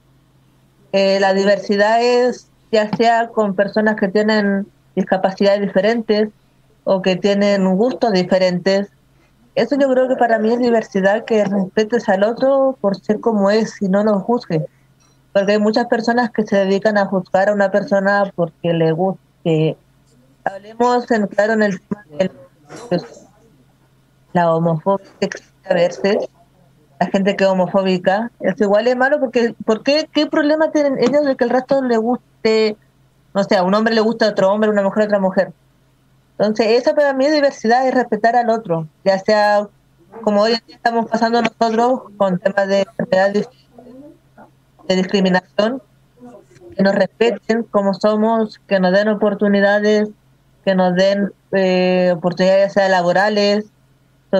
B: Eh, la diversidad es ya sea con personas que tienen discapacidades diferentes o que tienen gustos diferentes. Eso yo creo que para mí es diversidad, que respetes al otro por ser como es y no lo juzgues. Porque hay muchas personas que se dedican a juzgar a una persona porque le guste. Hablemos en claro en el tema de la homofobia a veces, la gente que es homofóbica, es igual es malo porque ¿por qué, problema tienen ellos de que el resto le guste, no sé, a un hombre le gusta a otro hombre, una mujer a otra mujer? Entonces, esa para mí diversidad, es respetar al otro, ya sea como hoy estamos pasando nosotros con temas de de discriminación, que nos respeten como somos, que nos den oportunidades, que nos den eh, oportunidades sea laborales,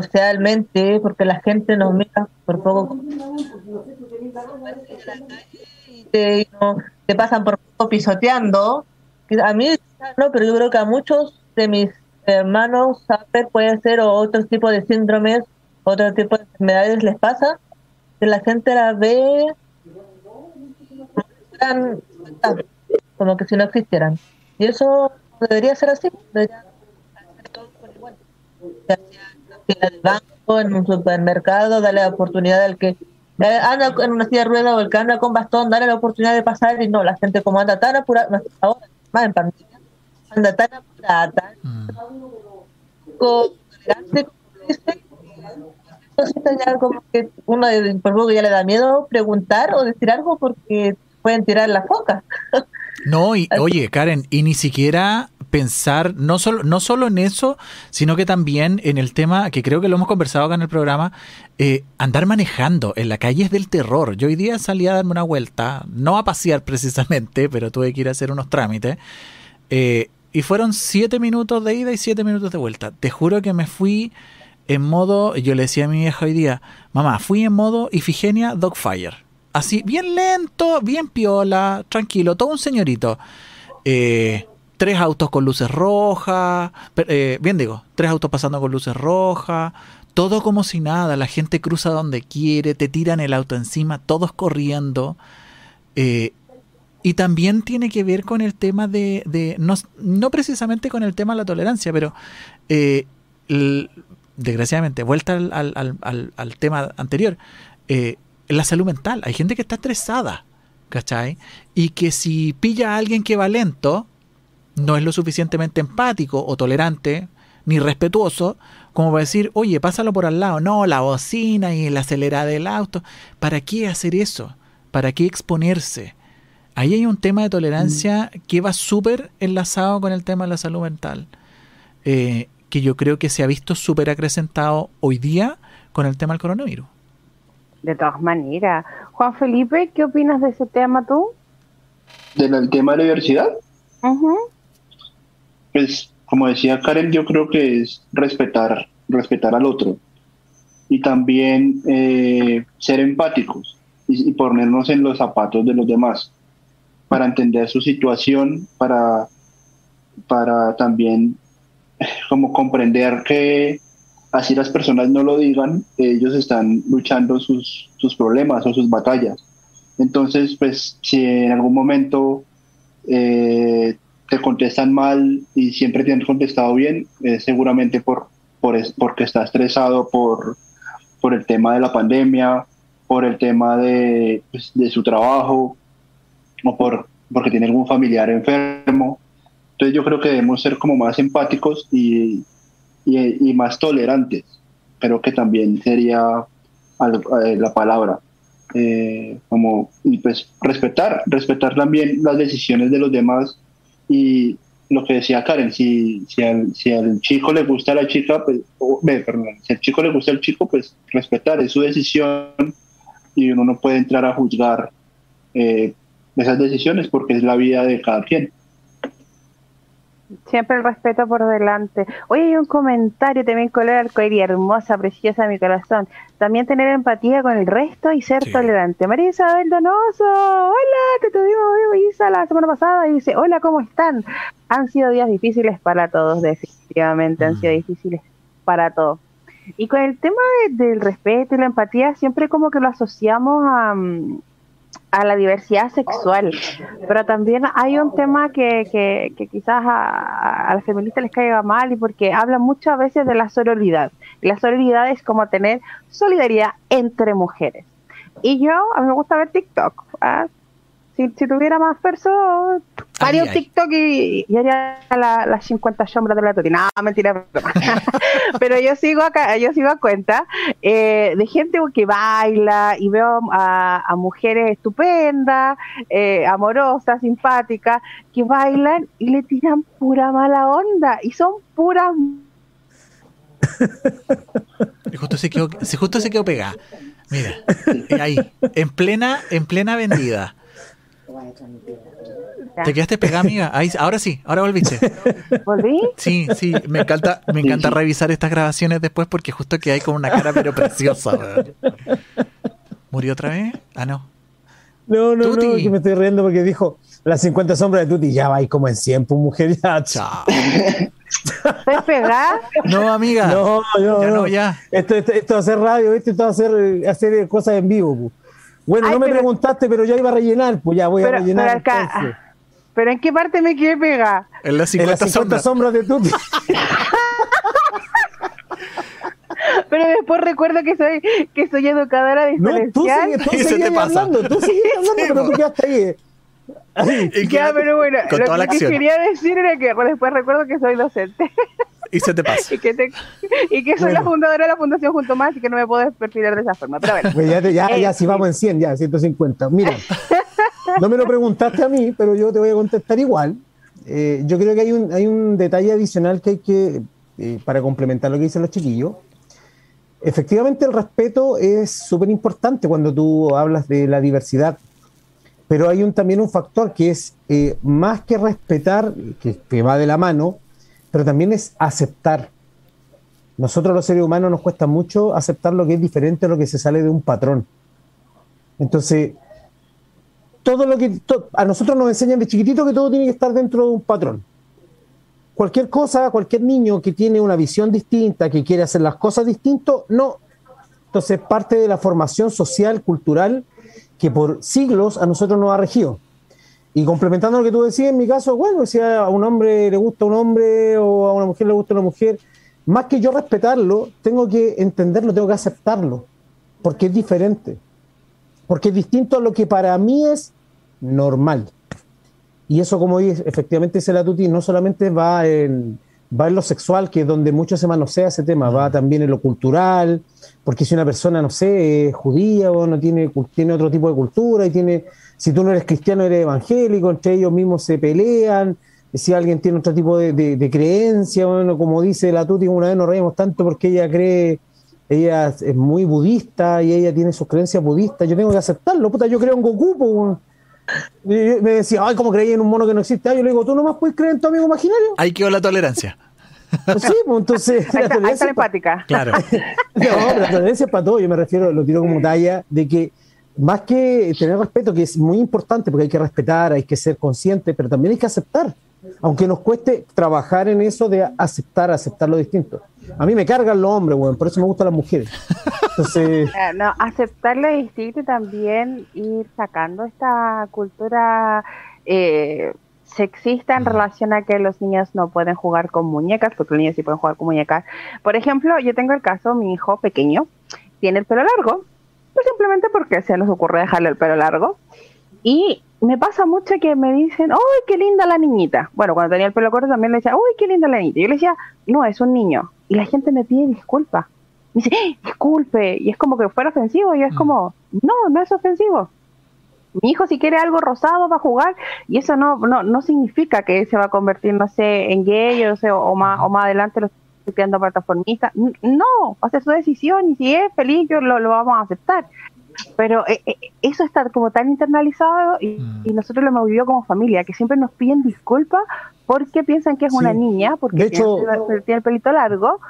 B: socialmente, porque la gente nos mira por poco te, pasan por poco pisoteando. A mí no, pero yo creo que a muchos de mis hermanos puede ser o otro tipo de síndromes, otro tipo de enfermedades les pasa, que la gente la ve como que si no existieran. Y eso debería ser así, en el banco, en un supermercado, darle la oportunidad al que anda en una silla de ruedas o el que anda con bastón, darle la oportunidad de pasar y no, la gente como anda tan apurada, ahora más en pandemia, anda tan apurada, tan mm. entonces ya como que uno por poco ya le da miedo preguntar o decir algo porque pueden tirar la foca.
D: No, y oye, Karen, y ni siquiera pensar no solo, no solo en eso, sino que también en el tema que creo que lo hemos conversado acá en el programa, eh, andar manejando en la calle es del terror. Yo hoy día salí a darme una vuelta, no a pasear precisamente, pero tuve que ir a hacer unos trámites. Eh, y fueron siete minutos de ida y siete minutos de vuelta. Te juro que me fui en modo, yo le decía a mi vieja hoy día, mamá, fui en modo Ifigenia Dogfire así, bien lento, bien piola, tranquilo, todo un señorito. Eh, tres autos con luces rojas, eh, bien digo, tres autos pasando con luces rojas, todo como si nada, la gente cruza donde quiere, te tiran el auto encima, todos corriendo. Eh, y también tiene que ver con el tema de, no, no, precisamente con el tema de la tolerancia, pero desgraciadamente, vuelta al tema anterior, la salud mental. Hay gente que está estresada, ¿cachai? Y que si pilla a alguien que va lento, no es lo suficientemente empático o tolerante, ni respetuoso, como para decir, oye, pásalo por al lado. No, la bocina y el acelerar del auto. ¿Para qué hacer eso? ¿Para qué exponerse? Ahí hay un tema de tolerancia mm. que va súper enlazado con el tema de la salud mental, eh, que yo creo que se ha visto súper acrecentado hoy día con el tema del coronavirus.
A: De todas maneras. Juan Felipe, ¿qué opinas de ese tema tú?
E: ¿Del tema de la diversidad? Pues, como decía Karen, yo creo que es respetar, respetar al otro y también eh, ser empáticos y, ponernos en los zapatos de los demás para entender su situación, para, para también como comprender que así las personas no lo digan, ellos están luchando sus, sus problemas o sus batallas. Entonces, pues si en algún momento eh, te contestan mal y siempre te contestado bien, es seguramente por, por porque está estresado por, por el tema de la pandemia, por el tema de, pues, de su trabajo o por, porque tiene algún familiar enfermo. Entonces yo creo que debemos ser como más empáticos y, y, más tolerantes. Creo que también sería eh, la palabra. Eh, como y pues respetar, respetar también las decisiones de los demás y lo que decía Karen, si, si, al, si al chico le gusta a la chica, pues, perdón, si al chico le gusta al chico, pues respetar, es su decisión y uno no puede entrar a juzgar eh, esas decisiones porque es la vida de cada quien.
A: Siempre el respeto por delante. Hoy hay un comentario también color arcoíris, hermosa, preciosa, mi corazón. También tener empatía con el resto y ser tolerante. María Isabel Donoso, hola, te tuvimos Isa la semana pasada y dice, hola, ¿cómo están? Han sido días difíciles para todos, definitivamente, han sido mm. difíciles para todos. Y con el tema del respeto y la empatía, siempre como que lo asociamos a, mm, a la diversidad sexual, pero también hay un tema que, que, quizás a, a las feministas les caiga mal y porque hablan muchas veces de la sororidad. Y la sororidad es como tener solidaridad entre mujeres. Y yo, a mí me gusta ver TikTok. ¿ah? Si, tuviera más personas, haría un TikTok y, haría las 50 sombras de la Toti. No, mentira. Pero yo sigo acá, yo sigo a cuenta eh, de gente que baila y veo a, mujeres estupendas, eh, amorosas, simpáticas, que bailan y le tiran pura mala onda y son puras
D: justo se quedó, justo se quedó pegada. Mira, ahí, en plena, en plena vendida. ¿Te quedaste pegada, amiga? Ahí, ahora sí, ahora volviste.
A: ¿Volví?
D: Sí, sí, me encanta, me encanta revisar estas grabaciones después porque justo que hay como una cara pero preciosa. ¿Murió otra vez? Ah, no.
C: No, no, no, que me estoy riendo porque dijo las 50 sombras de Tuti, ya va ahí como en 100, pues mujer, ya. Chao.
A: ¿Estás pegada?
D: No, amiga.
C: No, yo, ya no, ya. Esto, esto, va a ser radio, esto va a hacer, hacer cosas en vivo. Pues. Bueno, no me preguntaste, pero ya iba a rellenar, pues ya voy a rellenar.
A: Pero, acá, pero ¿en qué parte me quedé pegada?
D: En las 50,
C: sombras. de Tuti.
A: pero después recuerdo que soy que soy educadora diferencial. No, tú
C: sigues, tú sigues hablando, tú sigues hablando, pero tú quedaste ahí.
A: Ya, pero bueno, lo que quería decir era que después recuerdo que soy docente.
D: Y se te pasa.
A: y, que y que soy la fundadora de la Fundación Junto Más y que no me puedo perfilar de esa forma. Pero bueno.
C: Pues ya, ya, ya, si vamos en 100, ya, 150. Mira, no me lo preguntaste a mí, pero yo te voy a contestar igual. Eh, yo creo que hay un, hay un detalle adicional que hay que, eh, para complementar lo que dicen los chiquillos. Efectivamente, el respeto es súper importante cuando tú hablas de la diversidad pero hay un, también un factor que es eh, más que respetar, que, va de la mano, pero también es aceptar. Nosotros los seres humanos nos cuesta mucho aceptar lo que es diferente a lo que se sale de un patrón. Entonces, todo lo que a nosotros nos enseñan de chiquitito que todo tiene que estar dentro de un patrón. Cualquier cosa, cualquier niño que tiene una visión distinta, que quiere hacer las cosas distinto, no. Entonces, parte de la formación social, cultural, que por siglos a nosotros nos ha regido. Y complementando lo que tú decías, en mi caso, bueno, si a un hombre le gusta un hombre o a una mujer le gusta una mujer, más que yo respetarlo, tengo que entenderlo, tengo que aceptarlo, porque es diferente, porque es distinto a lo que para mí es normal. Y eso, como dice, efectivamente dice la Tuti, no solamente va en, va en lo sexual, que es donde mucho se manosea ese tema, va también en lo cultural, porque si una persona, no sé, es judía o no tiene, tiene otro tipo de cultura y tiene, si tú no eres cristiano, eres evangélico, entre ellos mismos se pelean, si alguien tiene otro tipo de, creencia, bueno, como dice la Tuti, una vez nos reímos tanto porque ella cree, ella es muy budista y ella tiene sus creencias budistas, yo tengo que aceptarlo, puta, yo creo en Goku, me decía, ay, ¿cómo creí en un mono que no existe? yo le digo, ¿tú nomás puedes creer en tu amigo imaginario?
D: Ahí quedó la tolerancia.
C: Sí, pues entonces.
A: Ahí está, la está empática.
D: Claro.
C: no, la tolerancia es para todo. Yo me refiero, lo tiro como talla, de que más que tener respeto, que es muy importante porque hay que respetar, hay que ser consciente, pero también hay que aceptar. Aunque nos cueste trabajar en eso de aceptar, aceptar lo distinto. A mí me cargan los hombres, bueno, por eso me gustan las mujeres. Entonces.
A: No, aceptar lo distinto y también ir sacando esta cultura. Eh, sexista en relación a que los niños no pueden jugar con muñecas, porque los niños sí pueden jugar con muñecas. Por ejemplo, yo tengo el caso, mi hijo pequeño tiene el pelo largo, pues simplemente porque se nos ocurre dejarle el pelo largo. Y me pasa mucho que me dicen, ¡ay, qué linda la niñita! Bueno, cuando tenía el pelo corto también le decía, ¡ay, qué linda la niñita! Yo le decía, no, es un niño. Y la gente me pide disculpas. Me dice, ¡Eh, disculpe. Y es como que fuera ofensivo. Y es mm. como, no, no es ofensivo mi hijo si quiere algo rosado va a jugar y eso no, no, no significa que se va a convertir, no sé, en gay o, o, más, o más adelante lo estoy creando plataformista. No, sea, su decisión y si es feliz yo lo, vamos a aceptar. Pero eh, eh, eso está como tan internalizado y, mm. nosotros lo hemos vivido como familia, que siempre nos piden disculpas porque piensan que es una niña, porque tiene, el pelito largo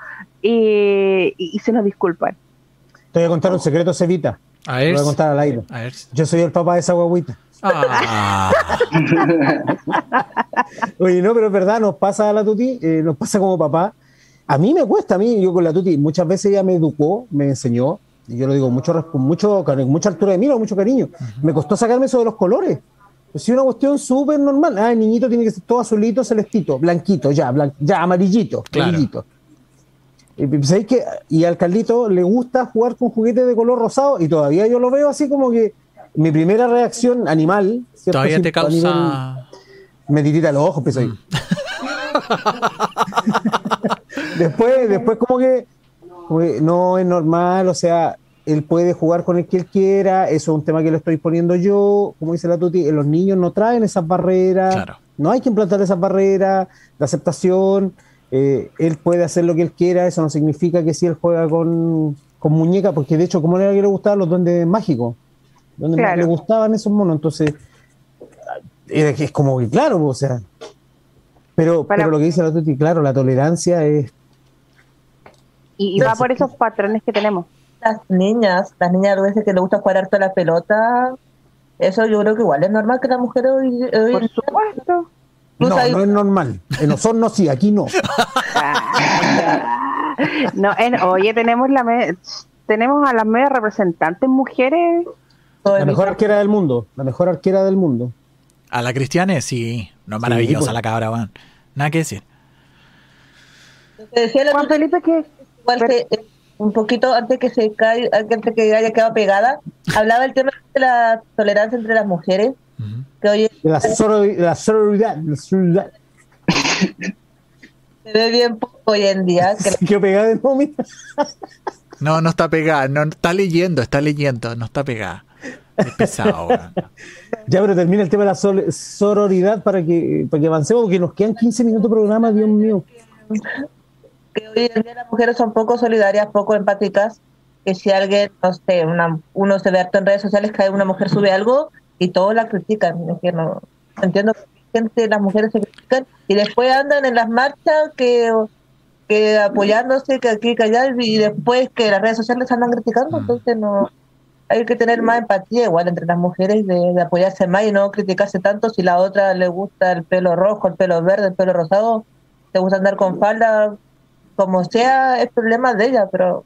A: y, y, se nos disculpan.
C: Te voy a contar un secreto, Cevita. A ver. Lo voy a contar al aire. A ver. Yo soy el papá de esa guaguita. Ah. Oye, no, pero es verdad, nos pasa a la tuti, eh, nos pasa como papá. a mí me cuesta, a mí, yo con la Tuti, muchas veces ella me educó, me enseñó, y yo lo digo mucho, con mucho, con mucha altura de mira, mucho cariño. Me costó sacarme eso de los colores. Es una cuestión súper normal. Ah, el niñito tiene que ser todo azulito, celestito, blanquito, ya, ya amarillito, amarillito. Y, que, y al Carlito le gusta jugar con juguetes de color rosado y todavía yo lo veo así como que mi primera reacción animal.
D: Todavía te causa.
C: me tirita los ojos, pues mm. después, después como que, no es normal, o sea, él puede jugar con el que él quiera, eso es un tema que le estoy poniendo yo, como dice la Tuti, los niños no traen esas barreras, no hay que implantar esas barreras de aceptación, eh, él puede hacer lo que él quiera, eso no significa que si él juega con, con muñeca, porque de hecho, como era que le gustaban los duendes mágicos, donde le gustaban esos monos, entonces es como que claro, o sea, pero, pero lo que dice la Tuti, claro, la tolerancia es...
A: Y, va por esos patrones que tenemos.
B: Las niñas, las niñas a veces que le gusta jugar harto la pelota, eso yo creo que igual es normal que las mujeres hoy...
A: por supuesto.
C: No, no es normal. En Osorno sí, aquí no.
A: no, en, oye, tenemos la tenemos a las medias representantes mujeres.
C: La mejor arquera del mundo, la mejor arquera del mundo.
D: A la Cristiane, sí. No, maravillosa pues. la cabra, Juan. Nada que decir.
B: Juan Felipe que igual que eh, un poquito antes que se cae, antes que haya quedado pegada, hablaba el tema de la tolerancia entre las mujeres. Que hoy
C: la, sororidad, la sororidad.
B: Se ve bien poco hoy en día.
C: Que ¿Se quedó pegada de
D: No, no está pegada, no está leyendo, está leyendo, no está pegada. Es pesado,
C: Ya, pero termina el tema de la sororidad para que, para que avancemos, porque nos quedan 15 minutos de programa, Dios mío.
B: Que hoy en día las mujeres son poco solidarias, poco empáticas, que si alguien, no sé, una, uno se ve harto en redes sociales que una mujer sube algo y todos la critican. Es que no entiendo que gente, las mujeres se critican y después andan en las marchas que que apoyándose que aquí que allá y después que las redes sociales andan criticando, mm. entonces no hay que tener más empatía igual entre las mujeres de, apoyarse más y no criticarse tanto si la otra le gusta el pelo rojo, el pelo verde, el pelo rosado, te gusta andar con falda, como sea, es problema de ella, pero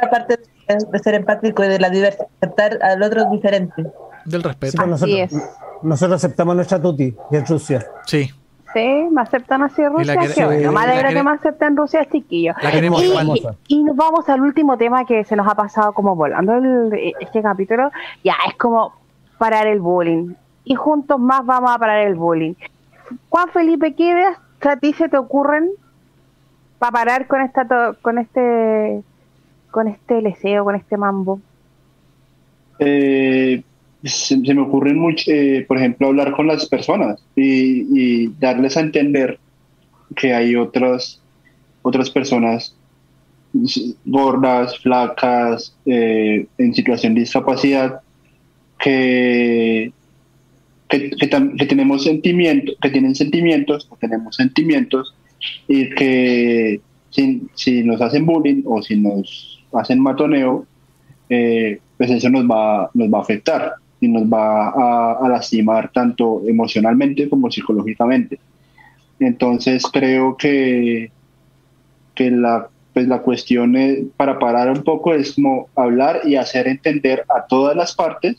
B: aparte de ser empático y de la diversidad, aceptar al otro diferente.
D: Del respeto.
C: Pues nosotros, nosotros aceptamos nuestra tuti, que es Rusia.
D: Sí.
A: Sí, me aceptan así Rusia. Que bueno, me alegra que me acepten Rusia, chiquillo. y, y, nos vamos al último tema que se nos ha pasado como volando este capítulo. Ya, es como parar el bullying. Y juntos más vamos a parar el bullying. Juan Felipe, ¿qué ideas a ti se te ocurren para parar con esta con este con este leseo, con este mambo?
E: Eh, se, me ocurre mucho, eh, por ejemplo, hablar con las personas y, darles a entender que hay otras, otras personas gordas, flacas, eh, en situación de discapacidad, que, que, tenemos sentimientos, que tienen sentimientos, tenemos sentimientos, y que si, si, nos hacen bullying o si nos hacen matoneo, eh, pues eso nos va, nos va a afectar y nos va a, lastimar tanto emocionalmente como psicológicamente. Entonces creo que, que la, pues la cuestión para parar un poco es como hablar y hacer entender a todas las partes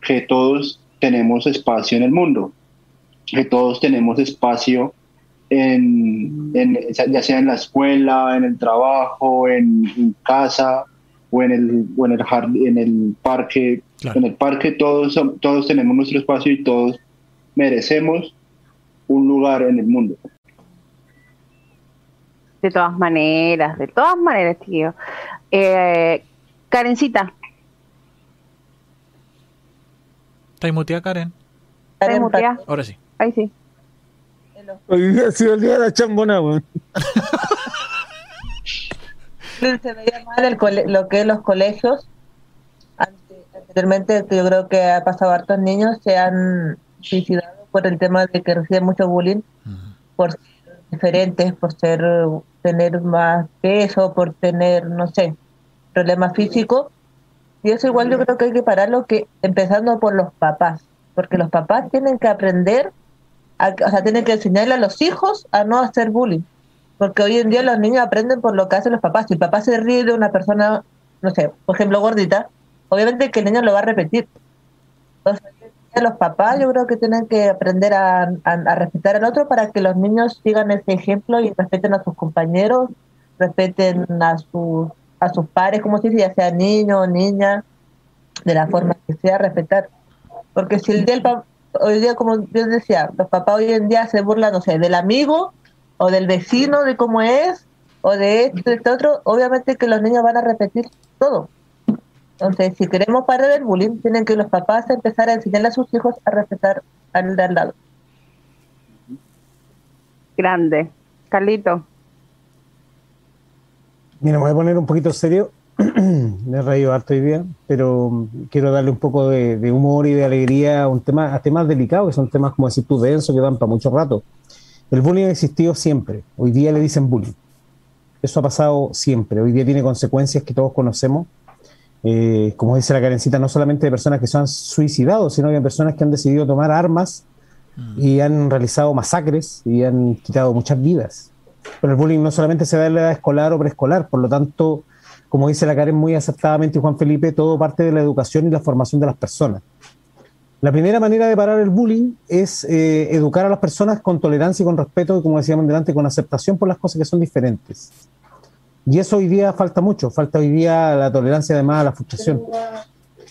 E: que todos tenemos espacio en el mundo, que todos tenemos espacio en, ya sea en la escuela, en el trabajo, en casa, o en el, o en el, en el parque. En el parque todos, todos tenemos nuestro espacio y todos merecemos un lugar en el mundo.
A: De todas maneras, de todas maneras, tío. Eh, Karencita.
D: ¿Está muteada, Karen?
A: ¿Está muteada?
D: Ahora sí.
A: Ahí sí.
C: Hoy día ha sido el día de la chambona,
B: se veía mal lo que los colegios. Anteriormente, yo creo que ha pasado hartos niños se han suicidado por el tema de que reciben mucho bullying, por ser diferentes, por ser tener más peso, por tener, no sé, problemas físicos. Y eso igual yo creo que hay que pararlo, que empezando por los papás, porque los papás tienen que aprender, o sea, tienen que enseñarle a los hijos a no hacer bullying porque hoy en día los niños aprenden por lo que hacen los papás. Si el papá se ríe de una persona, no sé, por ejemplo, gordita, obviamente que el niño lo va a repetir. Entonces, los papás yo creo que tienen que aprender a, respetar al otro para que los niños sigan ese ejemplo y respeten a sus compañeros, respeten a sus, a sus pares, como si ya sea niño o niña, de la forma que sea, respetar. Porque si el el hoy día, como yo decía, los papás hoy en día se burlan, no sé, del amigo o del vecino de cómo es, o de esto, de este otro, obviamente que los niños van a repetir todo. Entonces, si queremos parar el bullying, tienen que los papás empezar a enseñarle a sus hijos a respetar al de al lado.
A: Grande. Carlito.
C: Mira, me voy a poner un poquito serio. me he reído harto hoy día, pero quiero darle un poco de, humor y de alegría a, un tema, a temas delicados, que son temas, como decir tú, densos, que dan para mucho rato. El bullying ha existido siempre. Hoy día le dicen bullying. Eso ha pasado siempre. Hoy día tiene consecuencias que todos conocemos eh, como dice la carencita, no solamente de personas que se han suicidado, sino de personas que han decidido tomar armas mm. y han realizado masacres y han quitado muchas vidas. Pero el bullying no solamente se da en la edad escolar o preescolar, por lo tanto, como dice la Karen muy acertadamente Juan Felipe, todo parte de la educación y la formación de las personas. La primera manera de parar el bullying es eh, educar a las personas con tolerancia y con respeto, y como decíamos delante, con aceptación por las cosas que son diferentes. Y eso hoy día falta mucho, falta hoy día la tolerancia además a la frustración.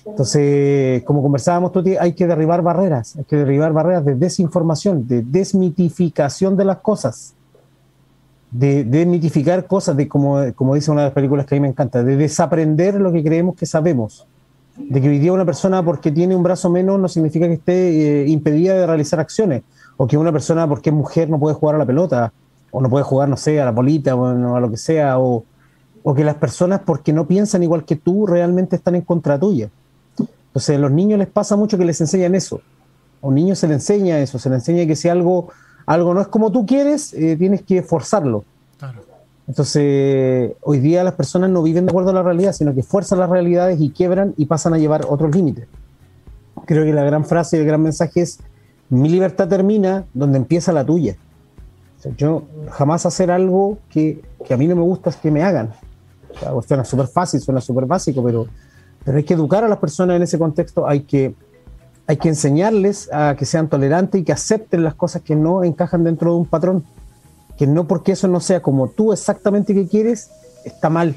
C: Entonces, como conversábamos, Tuti, hay que derribar barreras, hay que derribar barreras de desinformación, de desmitificación de las cosas, de desmitificar cosas, de como, como dice una de las películas que a mí me encanta, de desaprender lo que creemos que sabemos. De que hoy día una persona porque tiene un brazo menos no significa que esté eh, impedida de realizar acciones, o que una persona porque es mujer no puede jugar a la pelota, o no puede jugar, no sé, a la bolita o a lo que sea, o, o que las personas, porque no piensan igual que tú, realmente están en contra tuya. Entonces, a los niños les pasa mucho que les enseñan eso. A un niño se le enseña eso, se le enseña que si algo, algo no es como tú quieres, eh, tienes que forzarlo. Entonces, hoy día las personas no viven de acuerdo a la realidad, sino que fuerzan las realidades y quiebran y pasan a llevar otros límites. Creo que la gran frase y el gran mensaje es, mi libertad termina donde empieza la tuya yo jamás hacer algo que, a mí no me gusta es que me hagan. suena súper fácil, suena súper básico, pero, pero hay que educar a las personas en ese contexto, hay que, hay que enseñarles a que sean tolerantes y que acepten las cosas que no encajan dentro de un patrón. Que no porque eso no sea como tú exactamente que quieres, está mal.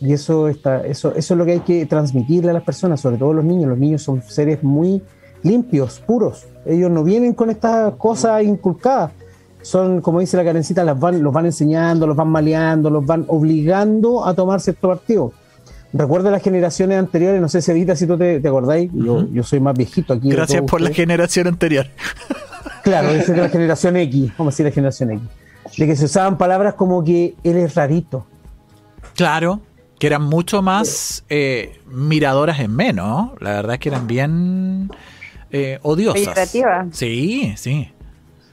C: Y eso, está, eso, eso es lo que hay que transmitirle a las personas, sobre todo a los niños. Los niños son seres muy limpios, puros. Ellos no vienen con estas cosas inculcadas son, como dice la carencita, las van, los van enseñando, los van maleando, los van obligando a tomar cierto partido. Recuerdo las generaciones anteriores, no sé si Edita, si tú te, acordáis, yo, yo, soy más viejito aquí.
D: Gracias por la generación anterior.
C: Claro, es de la generación X, vamos a decir la generación X. De que se usaban palabras como que él es rarito.
D: Claro, que eran mucho más eh, miradoras en menos. La verdad es que eran bien eh, odiosas. Sí, sí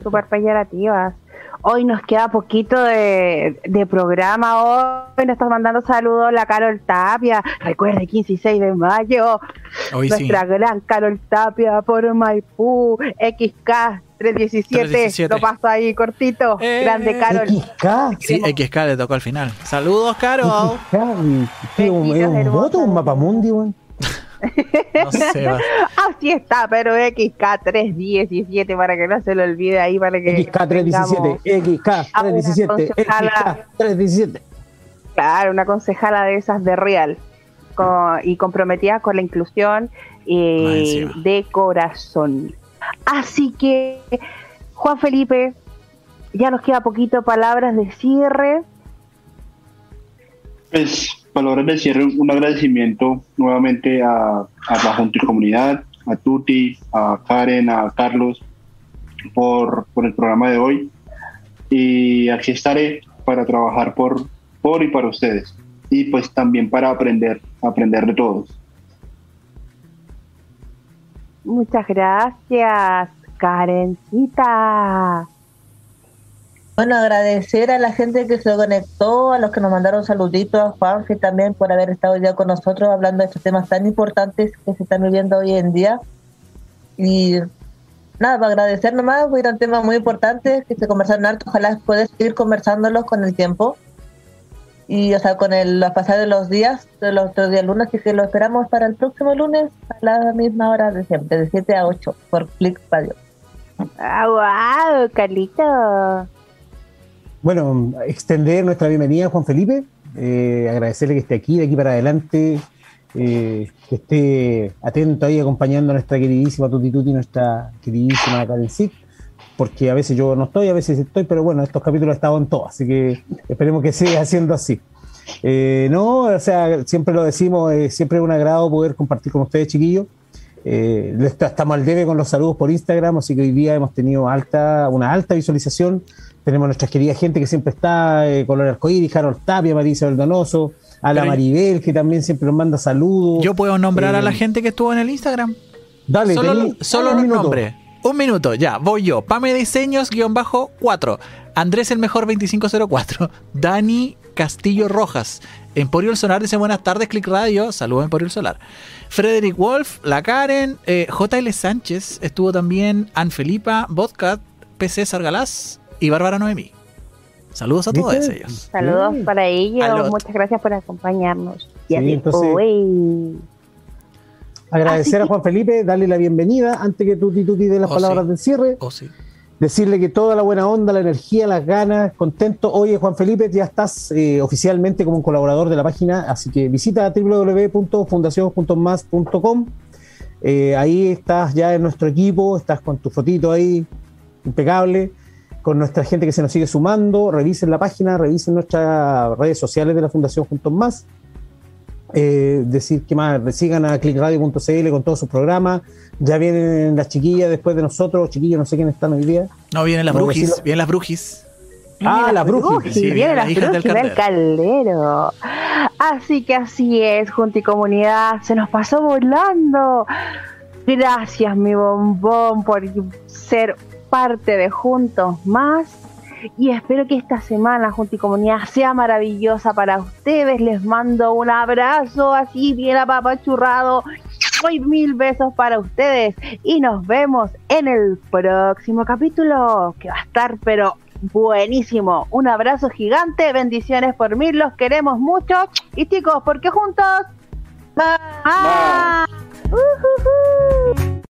A: súper peyorativas. Hoy nos queda poquito de, programa. Hoy nos está mandando saludos la Carol Tapia. Recuerde, 15 y 6 de mayo. nuestra gran Carol Tapia por Maipú. XK 317. Lo paso ahí cortito. Eh, Grande Carol.
C: XK.
D: Sí, XK le tocó al final. Saludos, Carol.
C: XK. ¿Es un voto un mapamundi, weón?
A: No sé. Así está, pero XK317 para que no se lo olvide ahí para que
C: XK317, XK317, XK317.
A: Claro, una concejala de esas de Real y comprometida con la inclusión eh, de corazón. Así que, Juan Felipe, ya nos queda poquito palabras de cierre.
E: Pues palabras de cierre, un agradecimiento nuevamente a, la Junta y Comunidad, a Tuti, a Karen, a Carlos por, por el programa de hoy. Y aquí estaré para trabajar por, por y para ustedes. Y pues también para aprender, aprender de todos.
A: Muchas gracias, Karencita.
B: Bueno, agradecer a la gente que se conectó, a los que nos mandaron saluditos, a Juanfe también por haber estado ya con nosotros hablando de estos temas tan importantes que se están viviendo hoy en día. Y nada, para agradecer nomás, un tema muy importante que se conversaron harto, ojalá puedas seguir conversándolos con el tiempo. Y, o sea, con el pasar de los días, de los otros días lunes, así que lo esperamos para el próximo lunes a la misma hora de siempre, de 7 a 8, por Click Radio.
A: ¡Ah, wow, Carlito!
C: Bueno, extender nuestra bienvenida a Juan Felipe, eh, agradecerle que esté aquí, de aquí para adelante, eh, que esté atento ahí acompañando a nuestra queridísima Tuti Tuti, nuestra queridísima Karen porque a veces yo no estoy, a veces estoy, pero bueno, estos capítulos he estado en todo, así que esperemos que siga siendo así. Eh, no, o sea, siempre lo decimos, siempre es un agrado poder compartir con ustedes, chiquillos. Eh, estamos al debe con los saludos por Instagram, así que hoy día hemos tenido alta, una alta visualización. Tenemos a nuestra querida gente que siempre está, eh, Color Arcoíris, Harold Tapia, Marisa Donoso, a la Maribel, que también siempre nos manda saludos.
D: Yo puedo nombrar a la eh, gente que estuvo en el Instagram.
C: Dale,
D: solo, solo un nombre. Un minuto, ya, voy yo. Pame Diseños, guion bajo 4. Andrés el mejor 2504. Dani Castillo Rojas. Emporio El Solar dice buenas tardes, Click Radio. Saludos Emporio El Solar. Frederick Wolf, La Karen, eh, JL Sánchez, estuvo también Ann Felipa, Vodka, PC Sargalás y Bárbara Noemí. Saludos a todos ellos.
A: Saludos para ellos. Muchas gracias por acompañarnos.
C: Agradecer a Juan Felipe, darle la bienvenida antes que tú, tú, de las oh, palabras del cierre.
D: Oh, sí
C: decirle que toda la buena onda, la energía, las ganas, contento. Oye, Juan Felipe, ya estás eh, oficialmente como un colaborador de la página, así que visita www.fundacion.mas.com. Eh, ahí estás ya en nuestro equipo, estás con tu fotito ahí, impecable, con nuestra gente que se nos sigue sumando. Revisen la página, revisen nuestras redes sociales de la Fundación Juntos Más. Eh, decir que más, sigan a clickradio.cl con todos sus programas. Ya vienen las chiquillas después de nosotros, chiquillos, no sé quiénes están hoy día.
D: No, vienen las brujis, vienen las brujis.
C: Ah, las brujis.
A: Sí, vienen las brujis del caldero. Así que así es, Junta y Comunidad, se nos pasó volando. Gracias, mi bombón, por ser parte de Juntos Más y espero que esta semana junto y comunidad sea maravillosa para ustedes. Les mando un abrazo así bien apapachurrado y mil besos para ustedes y nos vemos en el próximo capítulo que va a estar pero buenísimo. Un abrazo gigante, bendiciones por mil, los queremos mucho y chicos, porque juntos... ¡Más!